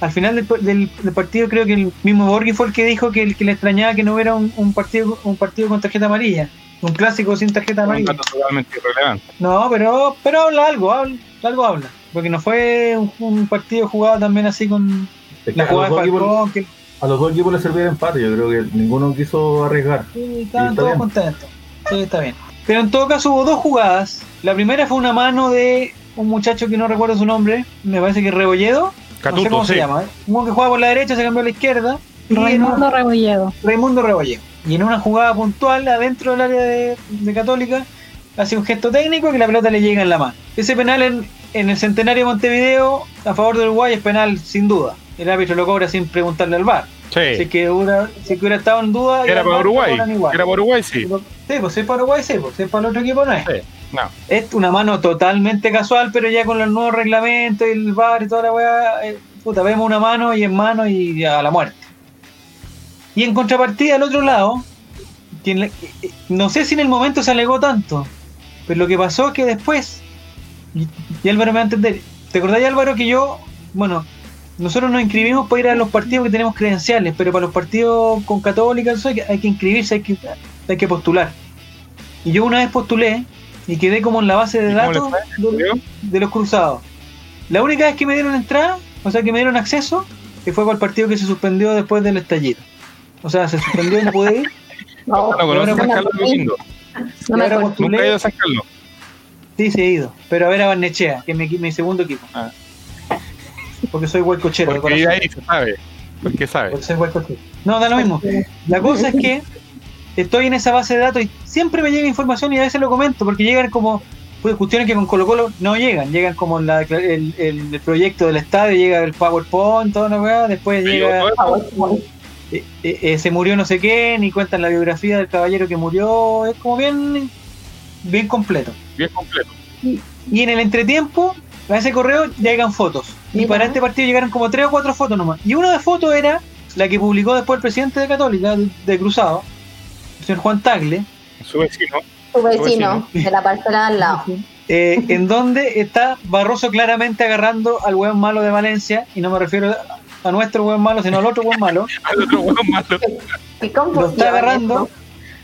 al final del, del- del partido, creo que el mismo Borghi fue el que dijo que, que le extrañaba que no hubiera un, un partido un partido con tarjeta amarilla, un clásico sin tarjeta amarilla. dato totalmente irrelevante. No, pero, pero habla algo, habla, algo habla, porque no fue un, un partido jugado también así con es que la jugada de Falcón, que a los dos equipos les servía el empate. Yo creo que ninguno quiso arriesgar. Sí, estaban está todos bien. contentos. Sí, está bien. Pero en todo caso hubo dos jugadas. La primera fue una mano de un muchacho que no recuerdo su nombre, me parece que Rebolledo. no sé Catuto, cómo sí. se llama. ¿eh? Uno que juega por la derecha, se cambió a la izquierda. Y Raimundo Rebolledo. Raimundo Rebolledo. Y en una jugada puntual adentro del área de, de Católica, hace un gesto técnico que la pelota le llega en la mano. Ese penal en, en el centenario de Montevideo a favor de Uruguay es penal sin duda. El árbitro lo cobra sin preguntarle al es Sí. que hubiera, si que hubiera estado en duda. Era para Uruguay. Era para Uruguay, sí. Sí, pues es para Uruguay, sí, pues es para el otro equipo no es. Sí. No. Es una mano totalmente casual, pero ya con los nuevos reglamentos y el bar y toda la weá, eh, puta, vemos una mano y en mano y a la muerte. Y en contrapartida, al otro lado, quien eh, eh, no sé si en el momento se alegó tanto, pero lo que pasó es que después, y, y Álvaro me va a entender, ¿te acordás Álvaro que yo, bueno, nosotros nos inscribimos para ir a los partidos que tenemos credenciales, pero para los partidos con Católica eso hay, que, hay que inscribirse, hay que, hay que postular. Y yo una vez postulé y quedé como en la base de ¿Y cómo le datos de, de los cruzados. La única vez que me dieron entrada, o sea que me dieron acceso, que fue para el partido que se suspendió después del estallido. O sea, se suspendió y no pude ir. No, No San Carlos no me Nunca he ido a San Carlos. Sí, sí he ido. Pero a ver a Barnechea, que es mi segundo equipo. Ah. Porque soy huelcochero. Porque ahí, se sabe. Porque sabe. Porque soy huelcochero. No, da lo mismo. La cosa es que estoy en esa base de datos y siempre me llega información y a veces lo comento, porque llegan como pues, cuestiones que con Colo Colo no llegan. Llegan como la- el, el- el proyecto del estadio, llega el PowerPoint, la weá, después llega... todo eh, eh, eh, se murió no sé qué, ni cuentan la biografía del caballero que murió, es como bien, bien completo. Bien completo. Y en el entretiempo, a ese correo llegan fotos. Y Mira. para este partido llegaron como tres o cuatro fotos nomás. Y una de fotos era la que publicó después el presidente de Católica, de, de Cruzado, el señor Juan Tagle, Su vecino. Tu vecino de la parcela al lado. eh, en donde está Barroso claramente agarrando al hueón malo de Valencia, y no me refiero a nuestro hueón malo, sino al otro hueón malo, Al otro hueón malo. Qué lo está agarrando,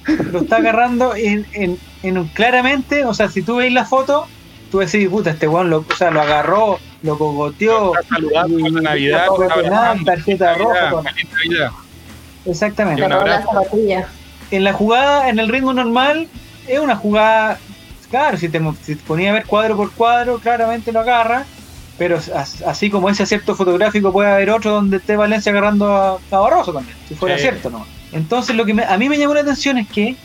esto. lo está agarrando en, en, en un- claramente, o sea, si tú veis la foto, tú decís, puta, este hueón lo, o sea, lo agarró, lo cogoteó, Está saludando la Navidad. Penal, abrazando. tarjeta roja, Navidad, exactamente. La en la jugada, en el ritmo normal, es una jugada, claro, si te, si te ponía a ver cuadro por cuadro, claramente lo agarra, pero as- así como ese acierto fotográfico puede haber otro donde esté Valencia agarrando a, a Barroso también, si fuera Sí. cierto, ¿no? Entonces lo que me- a mí me llamó la atención es que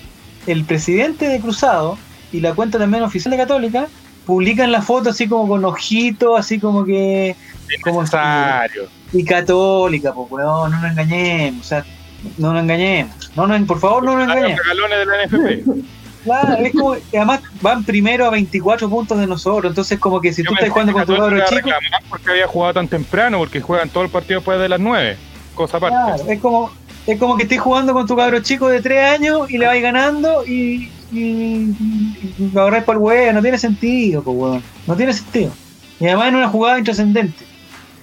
el presidente de Cruzado y la cuenta también oficial de Católica publican la foto así como con ojitos, así como que... Como Necesario. y católica, pues weón, no nos engañemos, o sea, no nos engañemos, no nos, por favor no nos los engañemos. regalones de la NFP. Claro, es como, además van primero a 24 puntos de nosotros, entonces como que si tú Yo estás pensé jugando con tu cabro chico, porque había jugado tan temprano, porque juegan todo el partido después de las 9. Cosa aparte. claro, es como, es como que estés jugando con tu cabro chico de 3 años y le vais ganando y, y, agarráis por el huevo, no tiene sentido, weón, no tiene sentido. Y además en una jugada intrascendente,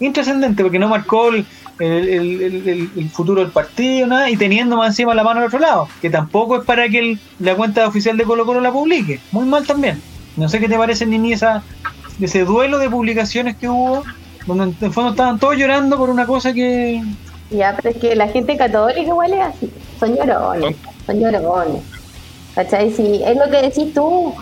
intrascendente porque no marcó el, el, el- el- el- el futuro del partido, nada, y teniendo más encima la mano al otro lado, que tampoco es para que el- la cuenta oficial de Colo Colo la publique, muy mal también. No sé qué te parece, Nini, esa, ese duelo de publicaciones que hubo, donde en el fondo estaban todos llorando por una cosa que... Ya, pero es que la gente católica igual es así. Son llorones. Son llorones. ¿Cachai? Si es lo que decís tú.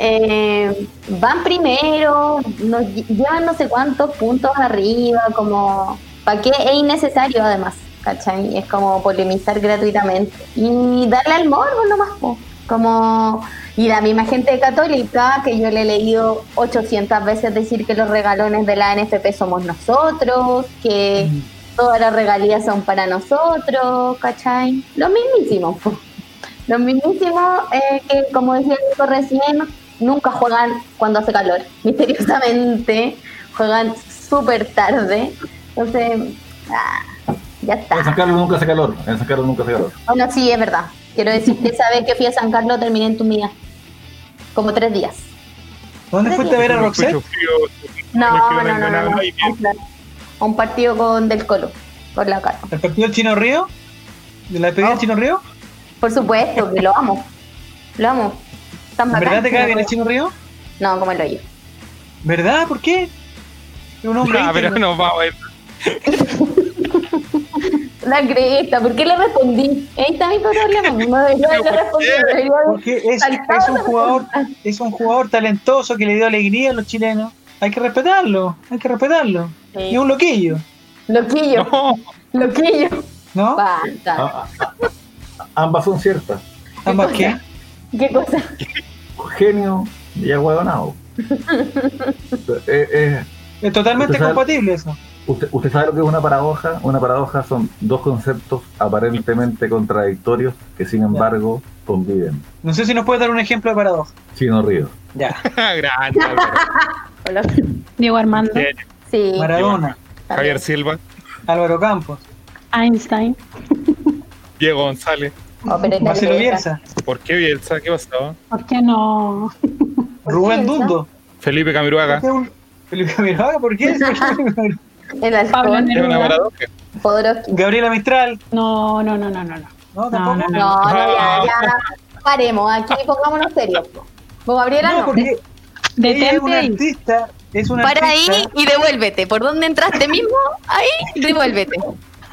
eh, van primero, nos lle- llevan no sé cuántos puntos arriba, como. ¿Para qué? Es innecesario además. ¿Cachai? Es como polemizar gratuitamente. Y darle al morbo nomás. po. Como. Y la misma gente católica que yo le he leído 800 veces decir que los regalones de la NFP somos nosotros, que todas las regalías son para nosotros, ¿cachai? Los mismísimos, po. Los mismísimos eh, que, como decía Nico recién, nunca juegan cuando hace calor, misteriosamente, juegan súper tarde, entonces, ah, ya En San está. Carlos nunca hace calor. En San Carlos nunca hace calor. Bueno, sí, es verdad. Quiero decirte, ¿sabes que fui a San Carlos? Terminé en tu mía. Como tres días. ¿Dónde fuiste a ver a Roxette? No, no, no, no, no, Un partido con Del Colo, por la cara. ¿El partido del Chino Río? ¿De la despedida del Chino Río? Por supuesto, que lo amo. Lo amo. Tan ¿En bacán, verdad te cae bien el. Chino Río? No, como el hoyo. ¿Verdad? ¿Por qué? Es un hombre Ah, pero no vamos a ver. La cresta, ¿por qué le respondí? Ahí está mi problema, no debería haberle respondido. Porque es, es un la jugador, es un jugador talentoso que le dio alegría a los chilenos. Hay que respetarlo, hay que respetarlo. Sí. Y es un loquillo, Loquillo, No, loquillo. ¿no? Basta. Ah, ah, ah, ambas son ciertas. Ambas qué. ¿Qué cosa? Genio y aguadonado. Eh, eh, Es totalmente Usted sabe- compatible eso. usted, ¿Usted sabe lo que es una paradoja? Una paradoja son dos conceptos aparentemente contradictorios que sin embargo conviven. No sé si nos puede dar un ejemplo de paradoja. Chino Río. Ya. grande. Hola. Diego Armando, Bien. Sí. Maradona, Javier Silva, Álvaro Campos, Einstein, Diego González. Ópera Marcelo. Bielsa, ¿Por qué Bielsa? ¿Qué pasaba? ¿por qué no? Rubén? Dundo. Felipe Camiruaga. ¿Por qué un- Felipe Camiroaga? ¿Por qué? El Pablo halcón. Gabriela Mistral. No, no, no, no, no. no. No, tampoco. no, no. No, ya, ya. Paremos, aquí pongámonos serios. Gabriela No, porque ella es Detente una artista. Es una Para ahí y devuélvete. ¿Por dónde entraste mismo? Ahí, devuélvete.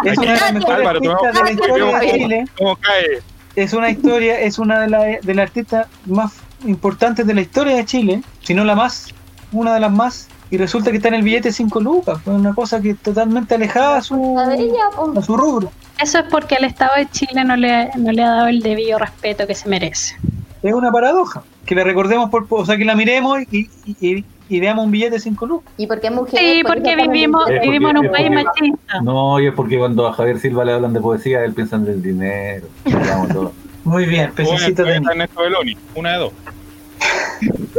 Es una de las mejores artistas de la vamos- historia de vamos- Chile. ¿Cómo cae? Es una historia, es una de, la, de las artistas más importantes de la historia de Chile, si no la más, una de las más, y resulta que está en el billete 5 lucas, fue una cosa que es totalmente alejada a su, a su rubro. Eso es porque el Estado de Chile no le, no le ha dado el debido respeto que se merece. Es una paradoja, que la recordemos, por, o sea, que la miremos y, y- y y veamos un billete de 5 lucas. ¿Y por qué mujeres? Sí, ¿Por qué porque vivimos, vivimos en un país machista. No, y es porque cuando a Javier Silva le hablan de poesía, él piensa en el dinero. todo. Muy bien, pececito de Ernesto Beloni, una de dos.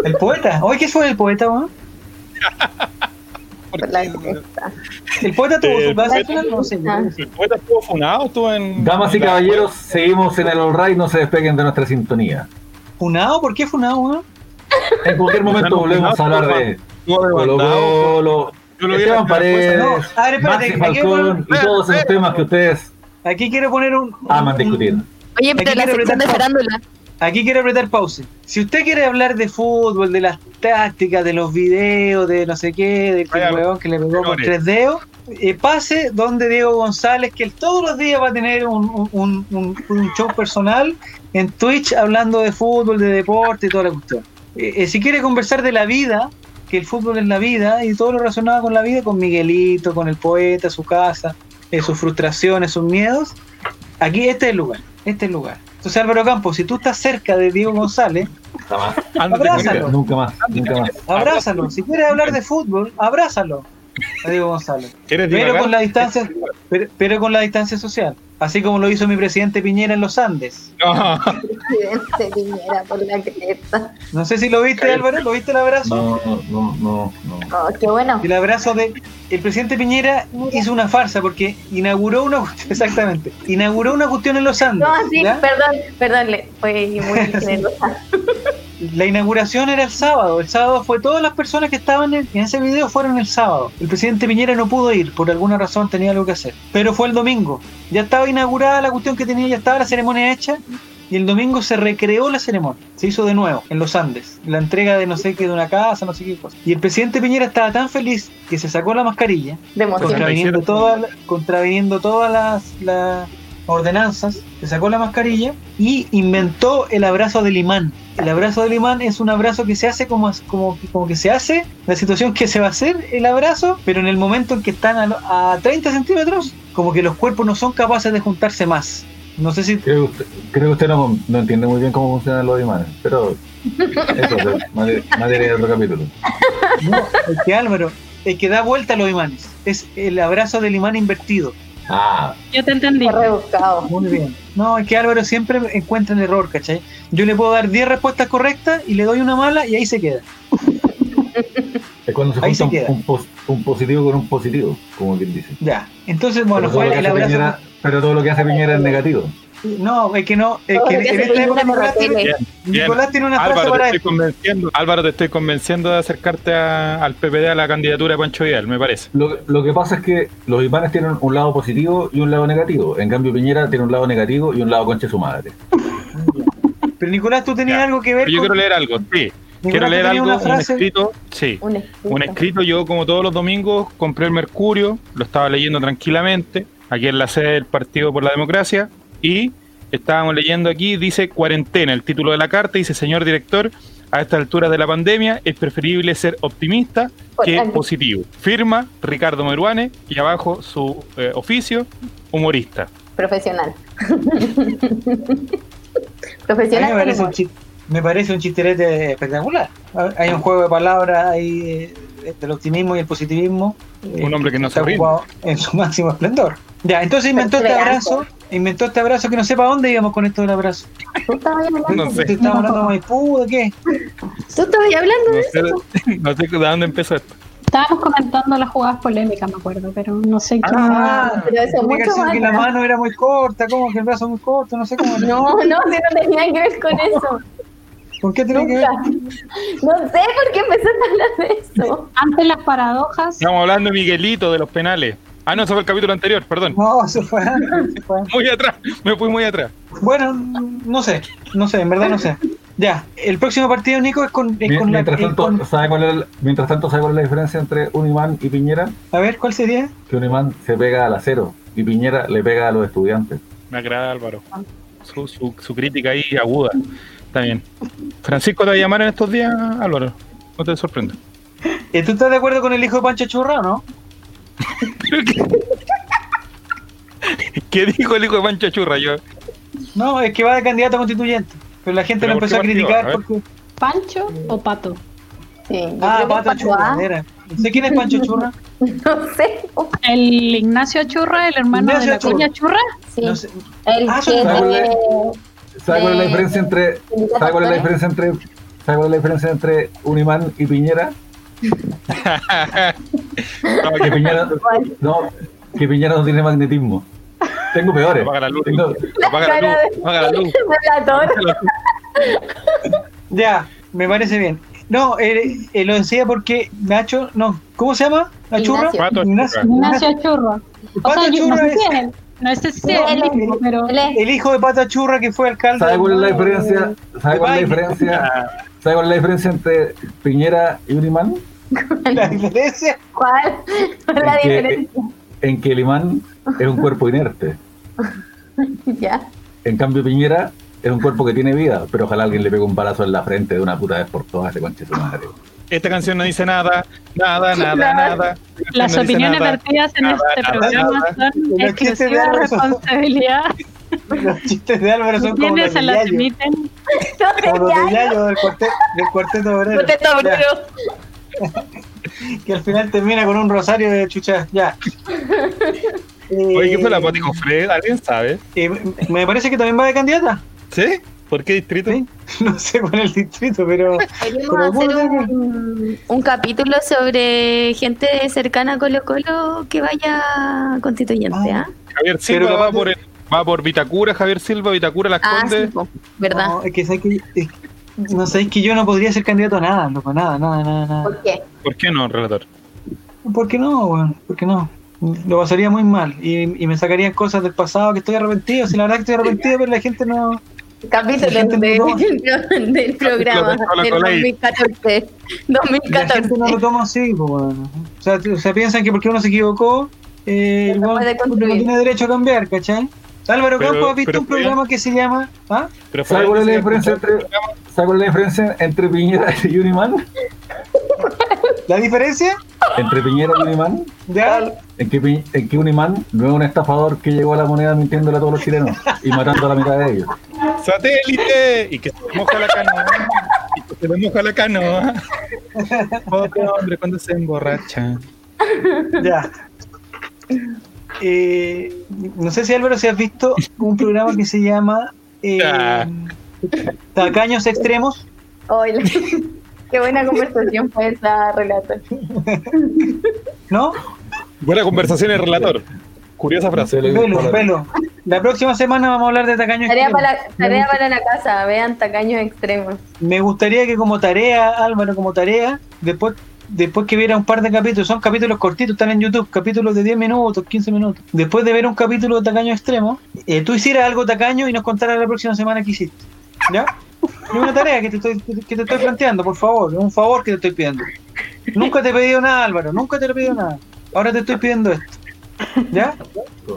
El poeta. Oye, ¿qué fue el poeta, weón? por la cresta? El poeta tuvo Eh, su base, el poeta- no sé. El poeta estuvo funado, estuvo en. Damas y caballeros, seguimos en el All Right, no se despeguen de nuestra sintonía. ¿Funado? ¿Por qué funado, weón? En cualquier momento volvemos a hablar de Colo. Colo, Yo lo vi Esteban en la Paredes, No, a ver, espérate, Maxi Falcón y todos esos temas que ustedes Aquí quiero poner un. aman discutir. Oye, Aquí pero la quiero sección de farándula. Aquí quiero apretar pause. Si usted quiere hablar de fútbol, de las tácticas, de los videos, de no sé qué, de que huevón que le pegó con tres dedos, eh, pase donde Diego González, que él todos los días va a tener un, un- un- un show personal en Twitch hablando de fútbol, de deporte y toda la cuestión. Eh, eh, si quiere conversar de la vida, que el fútbol es la vida y todo lo relacionado con la vida, con Miguelito, con el poeta, su casa, eh, sus frustraciones, sus miedos, aquí este es el lugar, este es el lugar. Entonces Álvaro Campos, si tú estás cerca de Diego González, Abrázalo. nunca más, nunca más. abrázalo. Si quieres hablar de fútbol, abrázalo Diego González. ¿Quieres Pero con la distancia, pero, pero con la distancia social. Así como lo hizo mi presidente Piñera en los Andes. No. Presidente Piñera por la cresta. No sé si lo viste, Álvaro, ¿lo viste el abrazo? No, no, no, no. Oh, qué bueno. El abrazo de. El presidente Piñera hizo una farsa porque inauguró una exactamente. Inauguró una cuestión en los Andes. No, sí, ¿ya? perdón, perdón, fue muy generosa. La inauguración era el sábado. El sábado fue todas las personas que estaban en, en ese video fueron el sábado. El presidente Piñera no pudo ir, por alguna razón tenía algo que hacer. Pero fue el domingo. Ya estaba inaugurada la cuestión que tenía, ya estaba la ceremonia hecha. Y el domingo se recreó la ceremonia. Se hizo de nuevo en los Andes. La entrega de no sé qué, de una casa, no sé qué cosa. Y el presidente Piñera estaba tan feliz que se sacó la mascarilla De contraviniendo contraviniendo todas las, las ordenanzas, se sacó la mascarilla y inventó el abrazo del imán. El abrazo del imán es un abrazo que se hace como, como, como que se hace, la situación que se va a hacer el abrazo, pero en el momento en que están a, a 30 centímetros, como que los cuerpos no son capaces de juntarse más. No sé si... Creo que usted, creo que usted no, no entiende muy bien cómo funcionan los imanes, pero eso es materia de otro capítulo. No, es que Álvaro, el que da vuelta a los imanes, es el abrazo del imán invertido. Ah, Yo te entendí. Rebuscado. Muy bien. No, es que Álvaro siempre encuentra el error, ¿cachai? Yo le puedo dar 10 respuestas correctas y le doy una mala y ahí se queda. es cuando se Ahí junta se un, queda. un pos- un positivo con un positivo, como quien dice. Ya. Entonces, bueno, pero, fue el abrazo. Piñera, pero todo lo que hace Piñera es negativo. No, es que no. Es que que en esta época la Nicolás tiene, tele. Bien, bien. Nicolás tiene una frase Álvaro, te para estoy esto. convenciendo. Álvaro, te estoy convenciendo de acercarte a- al PPD a la candidatura de Pancho Vidal, me parece. Lo, lo que pasa es que los imanes tienen un lado positivo y un lado negativo. En cambio, Piñera tiene un lado negativo y un lado conche su madre. Pero Nicolás, tú tenías Ya. algo que ver Pero yo con... quiero leer algo, sí. Quiero leer algo, una un frase- escrito, sí. Un escrito. Un escrito, yo como todos los domingos compré el Mercurio, lo estaba leyendo tranquilamente, aquí en la sede del Partido por la Democracia, y estábamos leyendo aquí, dice cuarentena, el título de la carta, dice, señor director, a esta altura de la pandemia es preferible ser optimista que positivo. Firma Ricardo Meruane y abajo su eh, oficio, humorista. Profesional. Profesional. me parece un humor. chiste. Me parece un chisterete espectacular. Hay un juego de palabras ahí eh, del optimismo y el positivismo. eh, Un hombre que no se ocupado en su máximo esplendor. Ya, entonces inventó este abrazo, inventó este abrazo que no sepa dónde íbamos con esto del abrazo. ¿Tú estabas hablando? No sé. ¿Te estábamos hablando de Maipú de qué? ¿Tú estabas hablando No de sé, no sé de dónde empezó esto. Estábamos comentando las jugadas polémicas, me acuerdo, pero no sé qué. Ah, pero eso mucho más que la mano era muy corta, como que el brazo muy corto, no sé cómo. era. No, no, si no tenía que ver con eso. ¿Por qué tiene que ver? No sé por qué empezaste a hablar de eso. Antes las paradojas, Estamos hablando de Miguelito, de los penales. Ah, no, eso fue el capítulo anterior, perdón. No, eso fue eso. Muy atrás, me fui muy atrás. Bueno, no sé, no sé, en verdad no sé. Ya, el próximo partido, Nico, es con, es con. Mientras es tanto, con- ¿sabe cuál es, el- mientras tanto, ¿sabe cuál es la diferencia entre un imán y Piñera? a ver, ¿cuál sería? Que un imán se pega al acero y Piñera le pega a los estudiantes. Me agrada Álvaro. Su, su, su crítica ahí aguda. Está bien. Francisco te va a llamar en estos días, Álvaro. No te sorprenda. Eh, ¿Tú estás de acuerdo con el hijo de Pancho Churra o no? ¿Qué dijo el hijo de Pancho Churra? Yo, No, es que va de candidato a constituyente. Pero la gente ¿Pero lo empezó a criticar porque. Pancho o Pato. Sí, Ah, Pato Churra. No sé quién es Pancho Churra. No sé. El Ignacio Churra, el hermano Ignacio de la Churra. Cuña Churra. Sí. No sé. El Ah, que ¿Sabes cuál es la diferencia entre ¿sabes cuál es la diferencia entre ¿sabes cuál es la diferencia entre un imán y Piñera? No, Que Piñera no, que Piñera no tiene magnetismo. Tengo peores. Apaga la luz. Tengo- Apaga la cara luz. de- Apaga la luz. de Platón. Ya, me parece bien. No, eh, eh, lo decía porque Nacho, no, ¿cómo se llama? ¿La churra? Ignacio. Pato Ignacio. Churra. Ignacio Churra. O Pato sea, yo no sé es si es él. No sé si es Él el pero el hijo de Pata Churra que fue alcalde. ¿Sabes cuál es la diferencia? ¿Sabes cuál es la diferencia? ¿Sabes cuál es la diferencia entre Piñera y un imán? La diferencia. ¿Cuál? ¿Cuál es la En que- diferencia? En que el imán es un cuerpo inerte. Ya. En cambio, Piñera es un cuerpo que tiene vida, pero ojalá alguien le pegue un balazo en la frente de una puta vez por todas ese conche de su madre. Esta canción no dice nada, nada, nada, nada. Las no opiniones vertidas en Nada, este nada, programa nada. son exclusiva responsabilidad Los chistes de Álvaro son como los de Yayo. emiten. Como los de Yayo del cuarteto, del cuarteto obrero. Cuarteto obrero. Que al final termina con un rosario de chuchas. Ya. Oye, ¿qué fue la Eh, Pati Fred? ¿Alguien sabe? eh, me parece que también va de candidata. ¿Sí? ¿Por qué distrito? Sí. No sé cuál es el distrito, pero. Queríamos Pero hacer un, un capítulo sobre gente cercana a Colo Colo que vaya constituyente, ¿ah? Javier Pero Silva va por, el- va por Vitacura, Javier Silva, Vitacura, Las Ah, sí, Condes. po, ¿verdad? No, es que, sé que es- no sabéis que yo no podría ser candidato a nada, loco, nada, nada, nada, nada. ¿Por qué? ¿Por qué no, relator? ¿Por qué no, weón? ¿Por qué no? Lo pasaría muy mal y, y me sacarían cosas del pasado que estoy arrepentido. Si la verdad que estoy arrepentido, pero la gente no. Capítulo gente de- no del programa del Colo Colo. 2014. La gente no lo 2014. toma así, pues. O sea, o sea, piensan que porque uno se equivocó, eh, No igual no tiene derecho a cambiar, ¿cachai? Álvaro Campos ha visto pero un programa que se llama. ¿Ah? Pero fue ¿Sabes cuál es la diferencia entre, programa. ¿sabes cuál es la diferencia entre Piñera y un imán? ¿La diferencia? Entre Piñera y un imán, ¿Ya? en que, en que un imán no es un estafador que llegó a la moneda mintiéndole a todos los chilenos y matando a la mitad de ellos. ¡Satélite! Y que se le moja la canoa. Y que se le moja la canoa. Otro hombre cuando se emborracha. Ya. Eh, no sé si Álvaro, si has visto un programa que se llama eh, Ya. Tacaños Extremos. Hola. Qué buena conversación fue esa, relator. ¿No? Buena conversación el relator. Curiosa frase. Velo, velo. La próxima semana vamos a hablar de Tacaños Tarea Extremos. para, tarea para la casa, vean tacaños extremos. Me gustaría que como tarea, Álvaro, como tarea, después después que viera un par de capítulos, son capítulos cortitos, están en YouTube, capítulos de 10 minutos, 15 minutos. Después de ver un capítulo de Tacaño Extremo, eh, tú hicieras algo tacaño y nos contaras la próxima semana qué hiciste. ¿Ya? Es una tarea que te, estoy, que te estoy planteando, por favor, es un favor que te estoy pidiendo. Nunca te he pedido nada, Álvaro, nunca te he pedido nada. Ahora te estoy pidiendo esto. ¿Ya?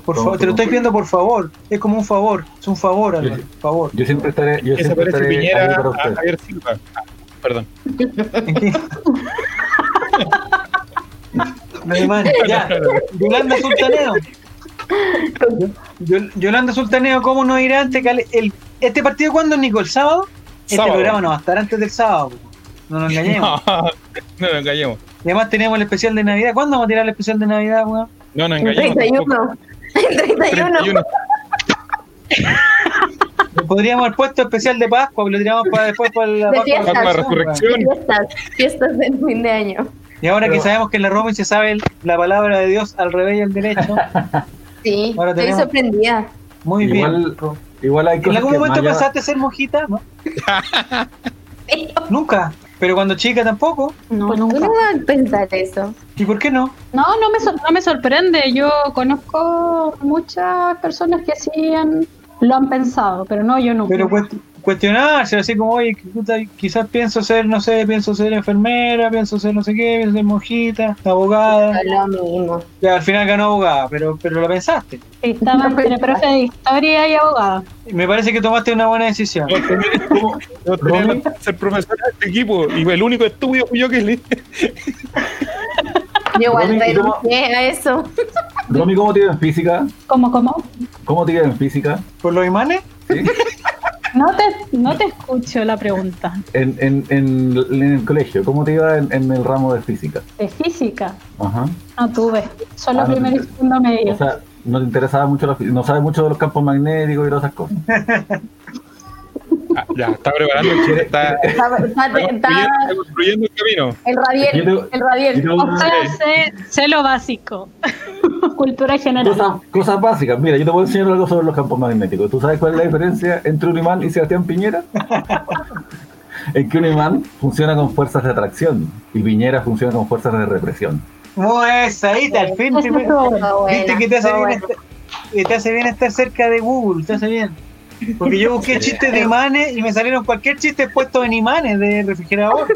Por favor, te lo estoy pidiendo por favor. Es como un favor, es un favor, Álvaro, favor. Yo siempre estaré, yo ¿Qué se siempre estaré Piñera ahí para a usted. Javier Silva? Ah, perdón. ¿En qué? Ya, Yolanda Sultaneo. Yol- Yolanda Sultaneo, ¿cómo no irá antes? el, ¿Este partido cuándo, Nico? ¿El sábado? Este Sábado. programa no va a estar antes del sábado. No nos engañemos. No, no nos engañemos. Y además tenemos el especial de Navidad. ¿Cuándo vamos a tirar el especial de Navidad, weón? No nos En engañemos. 31. En 31. 31. Le Podríamos haber puesto especial de Pascua, pero lo tiramos para después para la De Pascua. fiesta. Pascua. Resurrección. Fiestas, fiestas del fin de año. Y ahora que sabemos que en la Roma se sabe el- la palabra de Dios al revés y al derecho, Sí, Ahora estoy tenemos- sorprendida. muy Igual, bien. igual hay ¿En algún que momento allá- pensaste ser monjita? ¿No? Nunca. Pero cuando chica tampoco. No, ¿Por qué nunca. no a pensar eso? ¿Y por qué no? No, no me, no me sorprende. Yo conozco muchas personas que sí han, lo han pensado, pero no, yo nunca. Pero cuest- cuestionarse, así como, oye, puta, quizás pienso ser, no sé, pienso ser enfermera, pienso ser no sé qué, pienso ser monjita, abogada. Lo mismo. Ya, al final ganó abogada, pero, pero lo pensaste. Estaba entre profe de historia y abogada. Y Me parece que tomaste una buena decisión. No ser profesor de este equipo. Y el único estúpido fui yo que le. Yo igual ¿y renuncié a eso. Romy, ¿cómo te iba en física? ¿Cómo, cómo? ¿Cómo te iba en física? ¿Por los imanes? ¿Sí? No te, no te escucho la pregunta. En, en, en, en el colegio, ¿cómo te iba en, en el ramo de física? De física, Ajá. no tuve. Solo Ah, no primero y segundo medio. O sea, no te interesaba mucho la fí- no sabes mucho de los campos magnéticos y todas esas cosas. Ah, ya, está preparando el chiste, está, Está, está- está está construyendo, el camino. el radiel, te- el radiel. te- o sea, sé, sé lo básico. Cultura general. Cosas, cosas básicas. Mira, yo te voy a enseñar algo sobre los campos magnéticos. ¿Tú sabes cuál es la diferencia entre un imán y Sebastián Piñera? en que un imán funciona con fuerzas de atracción y Piñera funciona con fuerzas de represión. Pues ahí, al fin. Viste buena, que te hace, está bien buena. estar, que te hace bien estar cerca de Google, te hace bien. Porque yo busqué chistes de imanes y me salieron cualquier chiste puesto en imanes de refrigerador.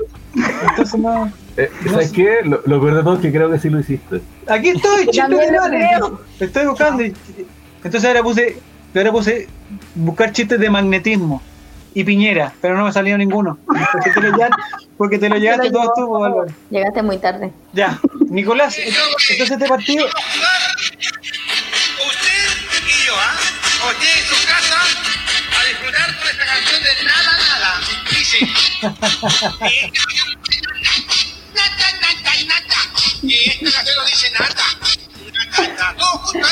Entonces no. Eh, ¿Sabes qué? Lo, lo peor de todo es que creo que sí lo hiciste. Aquí estoy, chistes de imanes. Estoy buscando. y- Entonces ahora puse, ahora puse buscar chistes de magnetismo y piñera, pero no me salió ninguno. Porque te lo, llevaste- porque te lo llevaste Pero todo yo- tú, Álvaro. Llegaste muy tarde. Ya, Nicolás, entonces este partido. Usted y yo, ¿ah? Dice. Y esta canción no dice nada. Y esta canción no dice nada. Nada, Todo junto.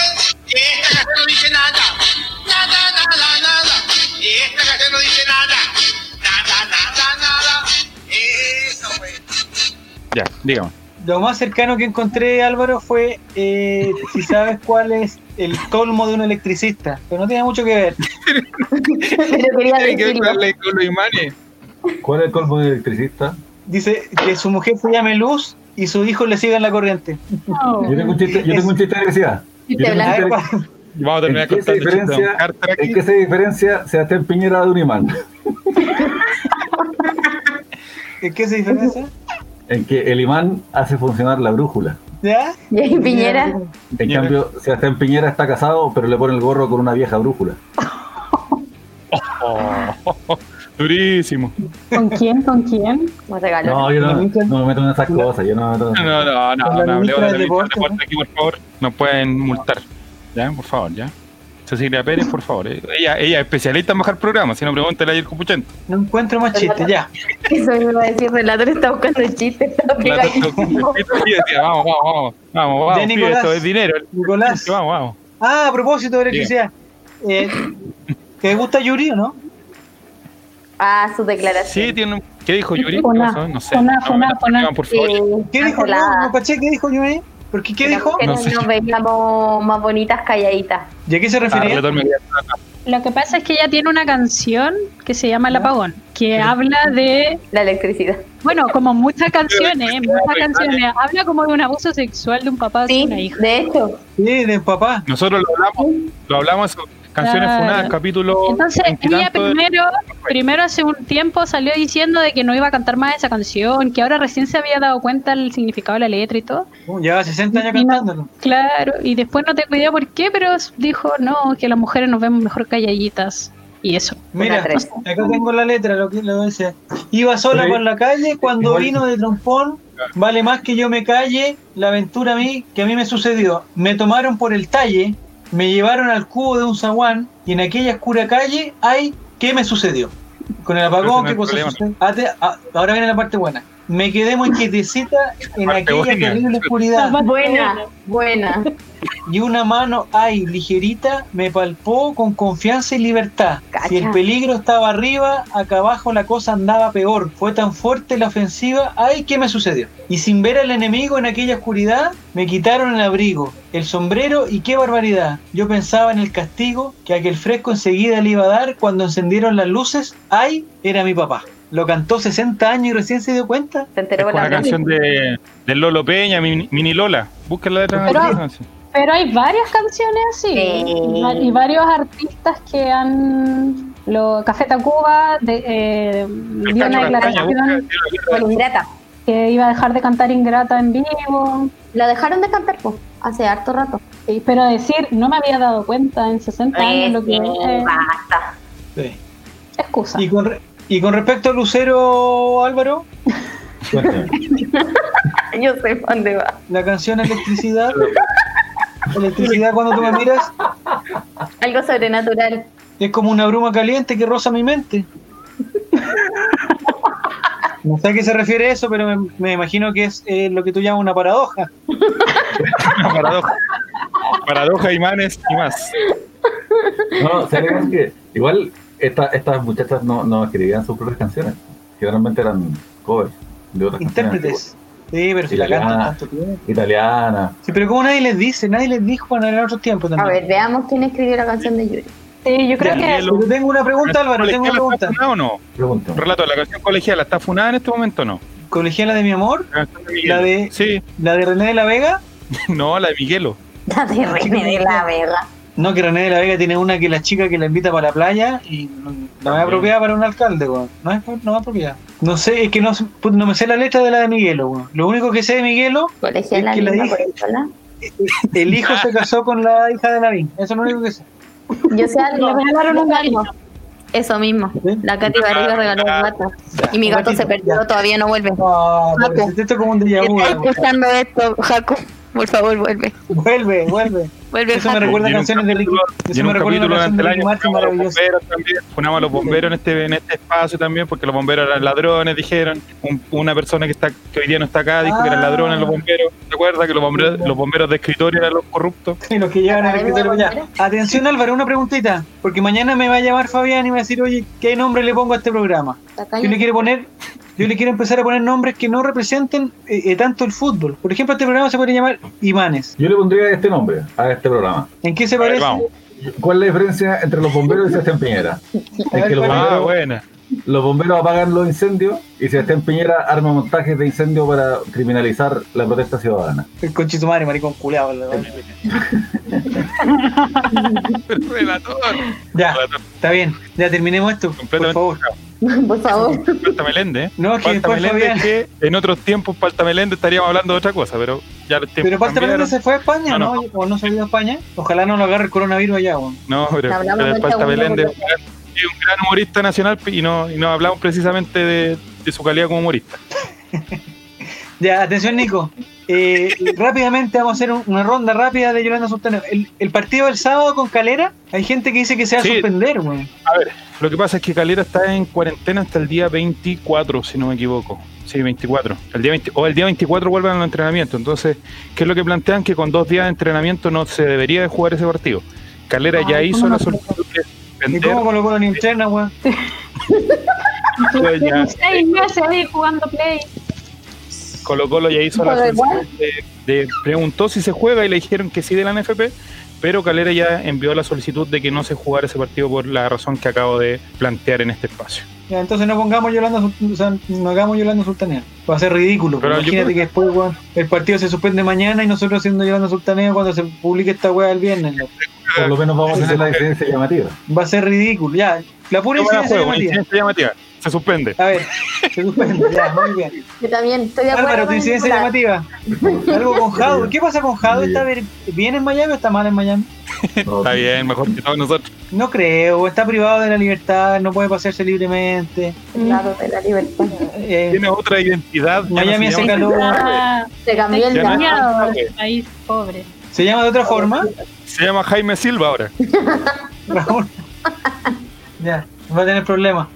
Y esta canción no dice nada. Nada, nada, nada. Y esta canción no dice nada. Nada, nada, nada. Eso. Ya, dígame. Lo más cercano que encontré, Álvaro, fue eh, si sabes cuál es el colmo de un electricista, pero no tiene mucho que ver. Pero quería Tiene que ver decirlo. con la- con los imanes. ¿Cuál es el colmo del electricista? Dice que su mujer se llame Luz y su hijo le siga en la corriente. No. Yo tengo un chiste, yo tengo un chiste de electricidad. Yo Chiste tengo un A ver, blanco. chiste de- ¿cuál? Vamos a terminar ¿En qué se de diferencia. ¿En qué se diferencia Sebastián Piñera de un imán? ¿En qué se diferencia? En que el imán hace funcionar la brújula. ¿Ya? Y Piñera. En Piñera. cambio, Sebastián Piñera está casado, pero le pone el gorro con una vieja brújula. Oh, durísimo. ¿Con quién? ¿con quién? Me regaló. No, yo no, no me meto en esas cosas. Yo no me meto en esas No, no, no, no, la no hablemos de del Deporte, aquí, por favor. Nos pueden multar. Ya, por favor, ya. Cecilia Pérez, por favor. Ella, ella es especialista en bajar programas, si no pregúntale ayer Copuchento. No encuentro más chistes, ya. Eso me iba a decir. Relator está buscando el chiste. Está La pegadísimo. y decía, vamos, vamos, vamos, vamos, vamos, Nicolás. esto es dinero. Nicolás. Vamos, vamos. Ah, a propósito de electricidad. Eh, ¿Te gusta Yuri o no? Ah, su declaración. Sí, tiene un... ¿Qué dijo Yuri? ¿Qué Funá, pasó? No sé. funá, No, funá. explican, por favor. Sí, ¿Qué dijo? No, caché, ¿qué dijo Yuri? ¿Por qué qué dijo? mujeres No sé. nos veíamos más bonitas calladitas. ¿Y a qué se Ah, refería? queda- Lo que pasa es que ella tiene una canción que se llama El Apagón, que habla de, La electricidad. bueno, como muchas canciones, muchas canciones, habla como de un abuso sexual de un papá hacia Sí, una hija. de hecho. Sí, de papá. Nosotros lo hablamos, lo hablamos canciones Claro. funadas, capítulo Entonces ella de- primero, primero hace un tiempo salió diciendo de que no iba a cantar más esa canción, que ahora recién se había dado cuenta el significado de la letra y todo. Uh, Lleva 60 años Y no- cantándolo. Claro, y después no tengo idea por qué, pero dijo no, que las mujeres nos vemos mejor calladitas. Y eso. Mira, acá tengo la letra, lo que lo dice. Iba sola por la calle cuando Igual- vino de trompón. Vale más que yo me calle la aventura a mí que a mí me sucedió. Me tomaron por el talle, me llevaron al cubo de un zaguán y en aquella oscura calle, ay, ¿qué me sucedió? Con el apagón, ¿qué cosa sucedió? Ah, ah, ahora viene la parte buena. Me quedé muy quietecita en Parte aquella buena. terrible oscuridad. Buena, buena. y una mano ay ligerita me palpó con confianza y libertad. Cacha. Si el peligro estaba arriba, acá abajo la cosa andaba peor. Fue tan fuerte la ofensiva, ay, ¿qué me sucedió? Y sin ver al enemigo en aquella oscuridad, me quitaron el abrigo, el sombrero y qué barbaridad. Yo pensaba en el castigo que aquel fresco enseguida le iba a dar cuando encendieron las luces, ay, era mi papá. Lo cantó 60 años y recién se dio cuenta. Se enteró Es con la una canción de, de Lolo Peña, Mini, Mini Lola. Busquen la letra. Pero- de la canción. Pero hay varias canciones así Sí. y va- y varios artistas que han lo Café Tacuba de, eh, El dio una busca declaración Con Ingrata. que iba a dejar de cantar Ingrata en vivo, La dejaron de cantar po, hace harto rato. Sí, pero decir no me había dado cuenta en 60 años lo que Eh, es basta. Sí. excusa. Y con, re- y con respecto a Lucero Álvaro. Yo sé pa' dónde va. la canción Electricidad. Electricidad cuando tú me miras. Algo sobrenatural. Es como una bruma caliente que roza mi mente. No sé a qué se refiere eso, pero me, me imagino que es eh, lo que tú llamas una paradoja. Una paradoja. Paradoja, imanes y más. No, ¿sabes que Igual esta- estas muchachas no, no escribían sus propias canciones. Generalmente eran covers de otras Intérpretes. Sí, pero si la Italiana. cantan tanto tiempo. Italiana. Sí, pero como nadie les dice, nadie les dijo en el otro tiempo A también. ver, veamos quién escribió la canción de Yuri. Sí, yo creo Ya, que pero tengo una pregunta, Álvaro, tengo una ¿Colegiala está pregunta. funada o no? Pregunta. Relato, ¿la canción colegiala está funada en este momento o no? Colegiala de mi amor, La de La de- Sí, la de René de la Vega. no, la de Miguelo. La de René de la Vega. No, que René de la Vega tiene una que la chica que la invita para la playa y no, no es También. apropiada para un alcalde, weón. No es, no es apropiada. No sé, es que no, no me sé la letra de la de Miguelo, weón. Lo único que sé de Miguelo, Es que la colegiala. el hijo se casó con la hija de Lavín. Eso es lo único que sé. Yo sé algo. Le regalaron un algo. Eso mismo. ¿Sí? La Katy Barriga regaló un gato. Y mi gato se perdió, todavía no vuelve. Ah, Jaco. pobrecito, esto es como un déjà vu. Escuchando esto, Jaco. Por favor, vuelve. Vuelve, vuelve. Vuelve, Eso me recuerda canciones de Ricky. capítulo- y Eso en me un recuerda capítulo una canción durante de el Ricky año Martin funamos a los bomberos también, funamos a los bomberos en este, en este espacio también, porque los bomberos eran ladrones, dijeron. Un- una persona que está que hoy día no está acá dijo que eran Ah. ladrones los bomberos. ¿Te acuerdas que los bomberos, los bomberos de escritorio eran los corruptos? Y los que llevan al escritorio ya. Atención Álvaro, una preguntita. Porque mañana me va a llamar Fabián y me va a decir, oye, ¿qué nombre le pongo a este programa? Yo le quiero poner, yo le quiero empezar a poner nombres que no representen eh, eh, tanto el fútbol. Por ejemplo, este programa se puede llamar Imanes. Yo le pondría este nombre a este programa. ¿En qué se ver, parece? ¿Cuál es la diferencia entre los bomberos y Sebastián Piñera? Es ver, que los ¿cuál es? Ah, bomberos, buena. Los bomberos apagan los incendios y Sebastián Piñera arma montajes de incendio para criminalizar la protesta ciudadana. El conchito madre, maricón culeado. la verdad. Relator. Ya, Relator. está bien. Ya terminemos esto, por favor. Por favor. Falta Melende, ¿eh? No, es que Falta Melende, que en otros tiempos Falta Melende estaríamos hablando de otra cosa, pero ya los tiempos Pero Palta cambiaron. Meléndez se fue a España, No, ¿no? ¿O no se ha ido a España? Ojalá no lo agarre el coronavirus allá. No, pero, pero Falta Melende. Es un gran humorista nacional y no, y no hablamos precisamente de, de su calidad como humorista. Ya, atención, Nico. Eh, rápidamente vamos a hacer un- una ronda rápida de Yolanda Sultana. El, el partido del sábado con Calera, hay gente que dice que se va a suspender, weón. A ver, lo que pasa es que Calera está en cuarentena hasta el día 24, si no me equivoco. Sí, 24. El día 20 o el día 24 vuelven al entrenamiento. Entonces, ¿qué es lo que plantean? Que con dos días de entrenamiento no se debería de jugar ese partido. Calera ya hizo ¿cómo la solicitud ¿Y cómo colocó la linterna, weón? pues seis meses ahí jugando play. Colo Colo ya hizo la solicitud de, de- preguntó si se juega y le dijeron que sí de la NFP, pero Calera ya envió la solicitud de que no se jugara ese partido por la razón que acabo de plantear en este espacio. Ya, entonces no pongamos Yolanda o sea, no hagamos Yolanda Sultanea. Va a ser ridículo. Pero Imagínate creo- que después, el partido se suspende mañana y nosotros haciendo Yolanda Sultanea cuando se publique esta weá el viernes. Por lo menos vamos a tener la diferencia llamativa. Va a ser ridículo. Ya, la pura incidencia juego, llamativa. incidencia llamativa. Se suspende. A ver, se suspende, ya, muy bien. Yo también estoy de acuerdo. Álvaro, tu incidencia llamativa. Algo con Jado. ¿Qué pasa con Jado? ¿Está bien en Miami o está mal en Miami? Está bien, mejor que todos nosotros. No creo, está privado de la libertad, no puede pasearse libremente. Lado de la libertad. Eh, Tiene otra identidad. Miami se hace llama- calor. Se cambió el el país pobre. ¿Se llama de otra forma? Se llama Jaime Silva ahora. Raúl. ya, va a tener problemas.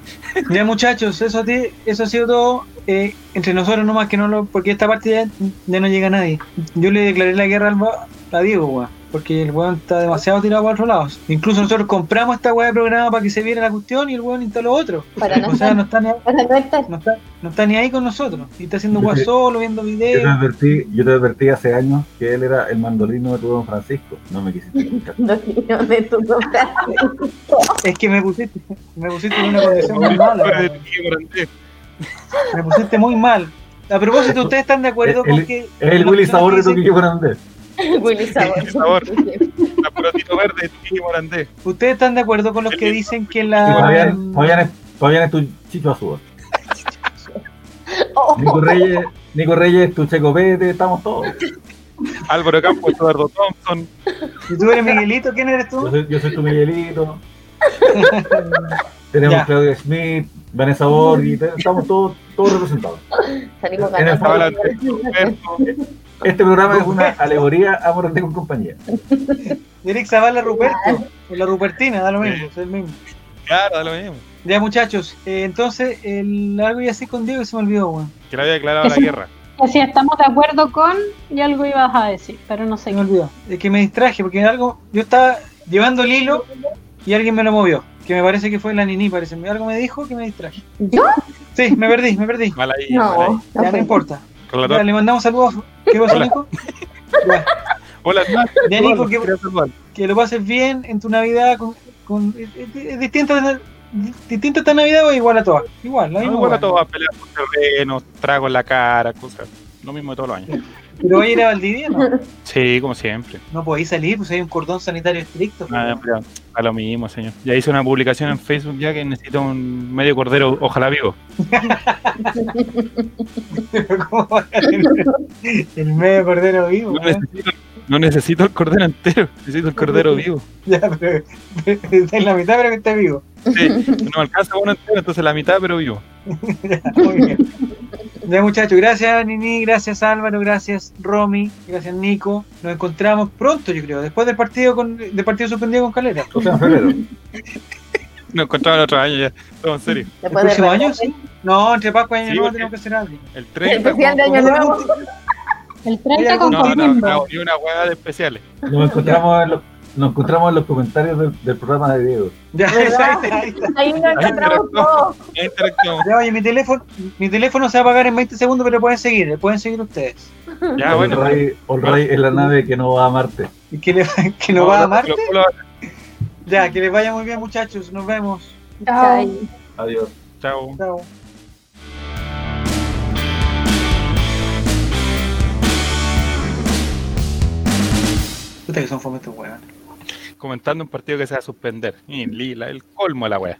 Ya muchachos, eso, eso ha sido todo. Eh, entre nosotros nomás que no lo. Porque esta parte ya, ya no llega nadie. Yo le declaré la guerra al, a Diego, weón. Porque el weón está demasiado tirado para otros lados. Incluso nosotros compramos esta weá de programa para que se viera la cuestión y el weón instaló otro. Para no O sea, no está ni, Para no está, no está ni ahí con nosotros. Y está haciendo weá solo, viendo Yo te, videos. advertí, yo te advertí hace años que él era el mandolino de tu don Francisco. No me quisiste escuchar. de tu nombre. Es que me pusiste, me pusiste en una condición muy mala. Morandé. Me pusiste muy mal. A propósito, ¿ustedes están de acuerdo El- con que... Es el Willy Sabor de tu Quique Fernández. Willy Sabor. Sabor. La verde de Tiki Morandé. ¿Ustedes están de acuerdo con los que dicen que la... Fabián, es, tu Chicho Azúa. Oh, Nico Reyes, Nico Reyes es tu Checo Pete, estamos todos. Álvaro Campos, Eduardo Thompson. ¿Y tú eres Miguelito? ¿Quién eres Yo tú? soy, yo soy tu Miguelito. Tenemos Ya. Claudia Schmidt, Vanessa Borghi, estamos todos, todos representados. Salimos ganando. Este programa es una alegoría a Morandé con compañía. Eric Zavala Ruperto. O la Rupertina, da lo mismo, es el mismo. Claro, da lo mismo. Ya muchachos, eh, entonces el, algo iba así con Diego y se me olvidó, weón. Que le había declarado la guerra. Que si estamos de acuerdo con, y algo ibas a decir, pero no sé Se me olvidó. Es que me distraje porque algo. Yo estaba llevando el hilo y alguien me lo movió. Que me parece que fue la Nini, parece. Algo me dijo que me distraje. ¿Yo? Sí, me perdí, me perdí. Mal ahí, mal ahí. No, no Ya no importa. Ya, le mandamos saludos. ¿Qué pasó, Hola. Nico? Ya. Hola. Ya, Nico, que, lo pases bien en tu Navidad. Con, con- es, es- es distinto, de- distinto esta Navidad o igual a todas. Igual, la No, misma igual a a pelear por terrenos, tragos en la cara, cosas. Lo mismo de todos los años. Pero voy a ir a Valdivia, ¿no? Sí, como siempre. No podéis salir, pues hay un cordón sanitario estricto. pues. Ah, pero a lo mismo, señor. Ya hice una publicación en Facebook ya que necesito un medio cordero, ojalá vivo. ¿Cómo va a tener el medio cordero vivo? No weón? necesito, no necesito el cordero entero, necesito el cordero vivo. Ya, pero en la mitad, pero que esté vivo. Sí, no me alcanza uno entero, entonces la mitad, pero vivo. Ya, muy bien. Ya, muchachos, gracias Nini, gracias Álvaro, gracias Romy, gracias Nico. Nos encontramos pronto, yo creo, después del partido con del partido suspendido con Calera. O sea, en febrero. Nos encontramos el otro año ya, todo en serio. ¿El próximo año? Sí. No, entre Pascua y Año Sí, Nuevo tenemos que hacer algo. El El 30. especial de Año Nuevo. El 30 con No, no, no, ni una hueá de especiales. Nos encontramos en los, nos encontramos en los comentarios del, del programa de Diego. Ya, ahí está, ahí está. Ahí nos encontramos todos. Ya interactuamos. Ya, oye, mi teléfono, mi teléfono se va a apagar en 20 segundos, pero pueden seguir, le pueden seguir ustedes. Ya, bueno. Ray, All Ray es la nave que no va a Marte. Y que, le, que nos va a lo- amar. lo- lo- Ya, que les vaya muy bien, muchachos. Nos vemos. Chao. Adiós. Chao. Chao. Comentando un partido que se va a suspender. Lila, el colmo de la wea.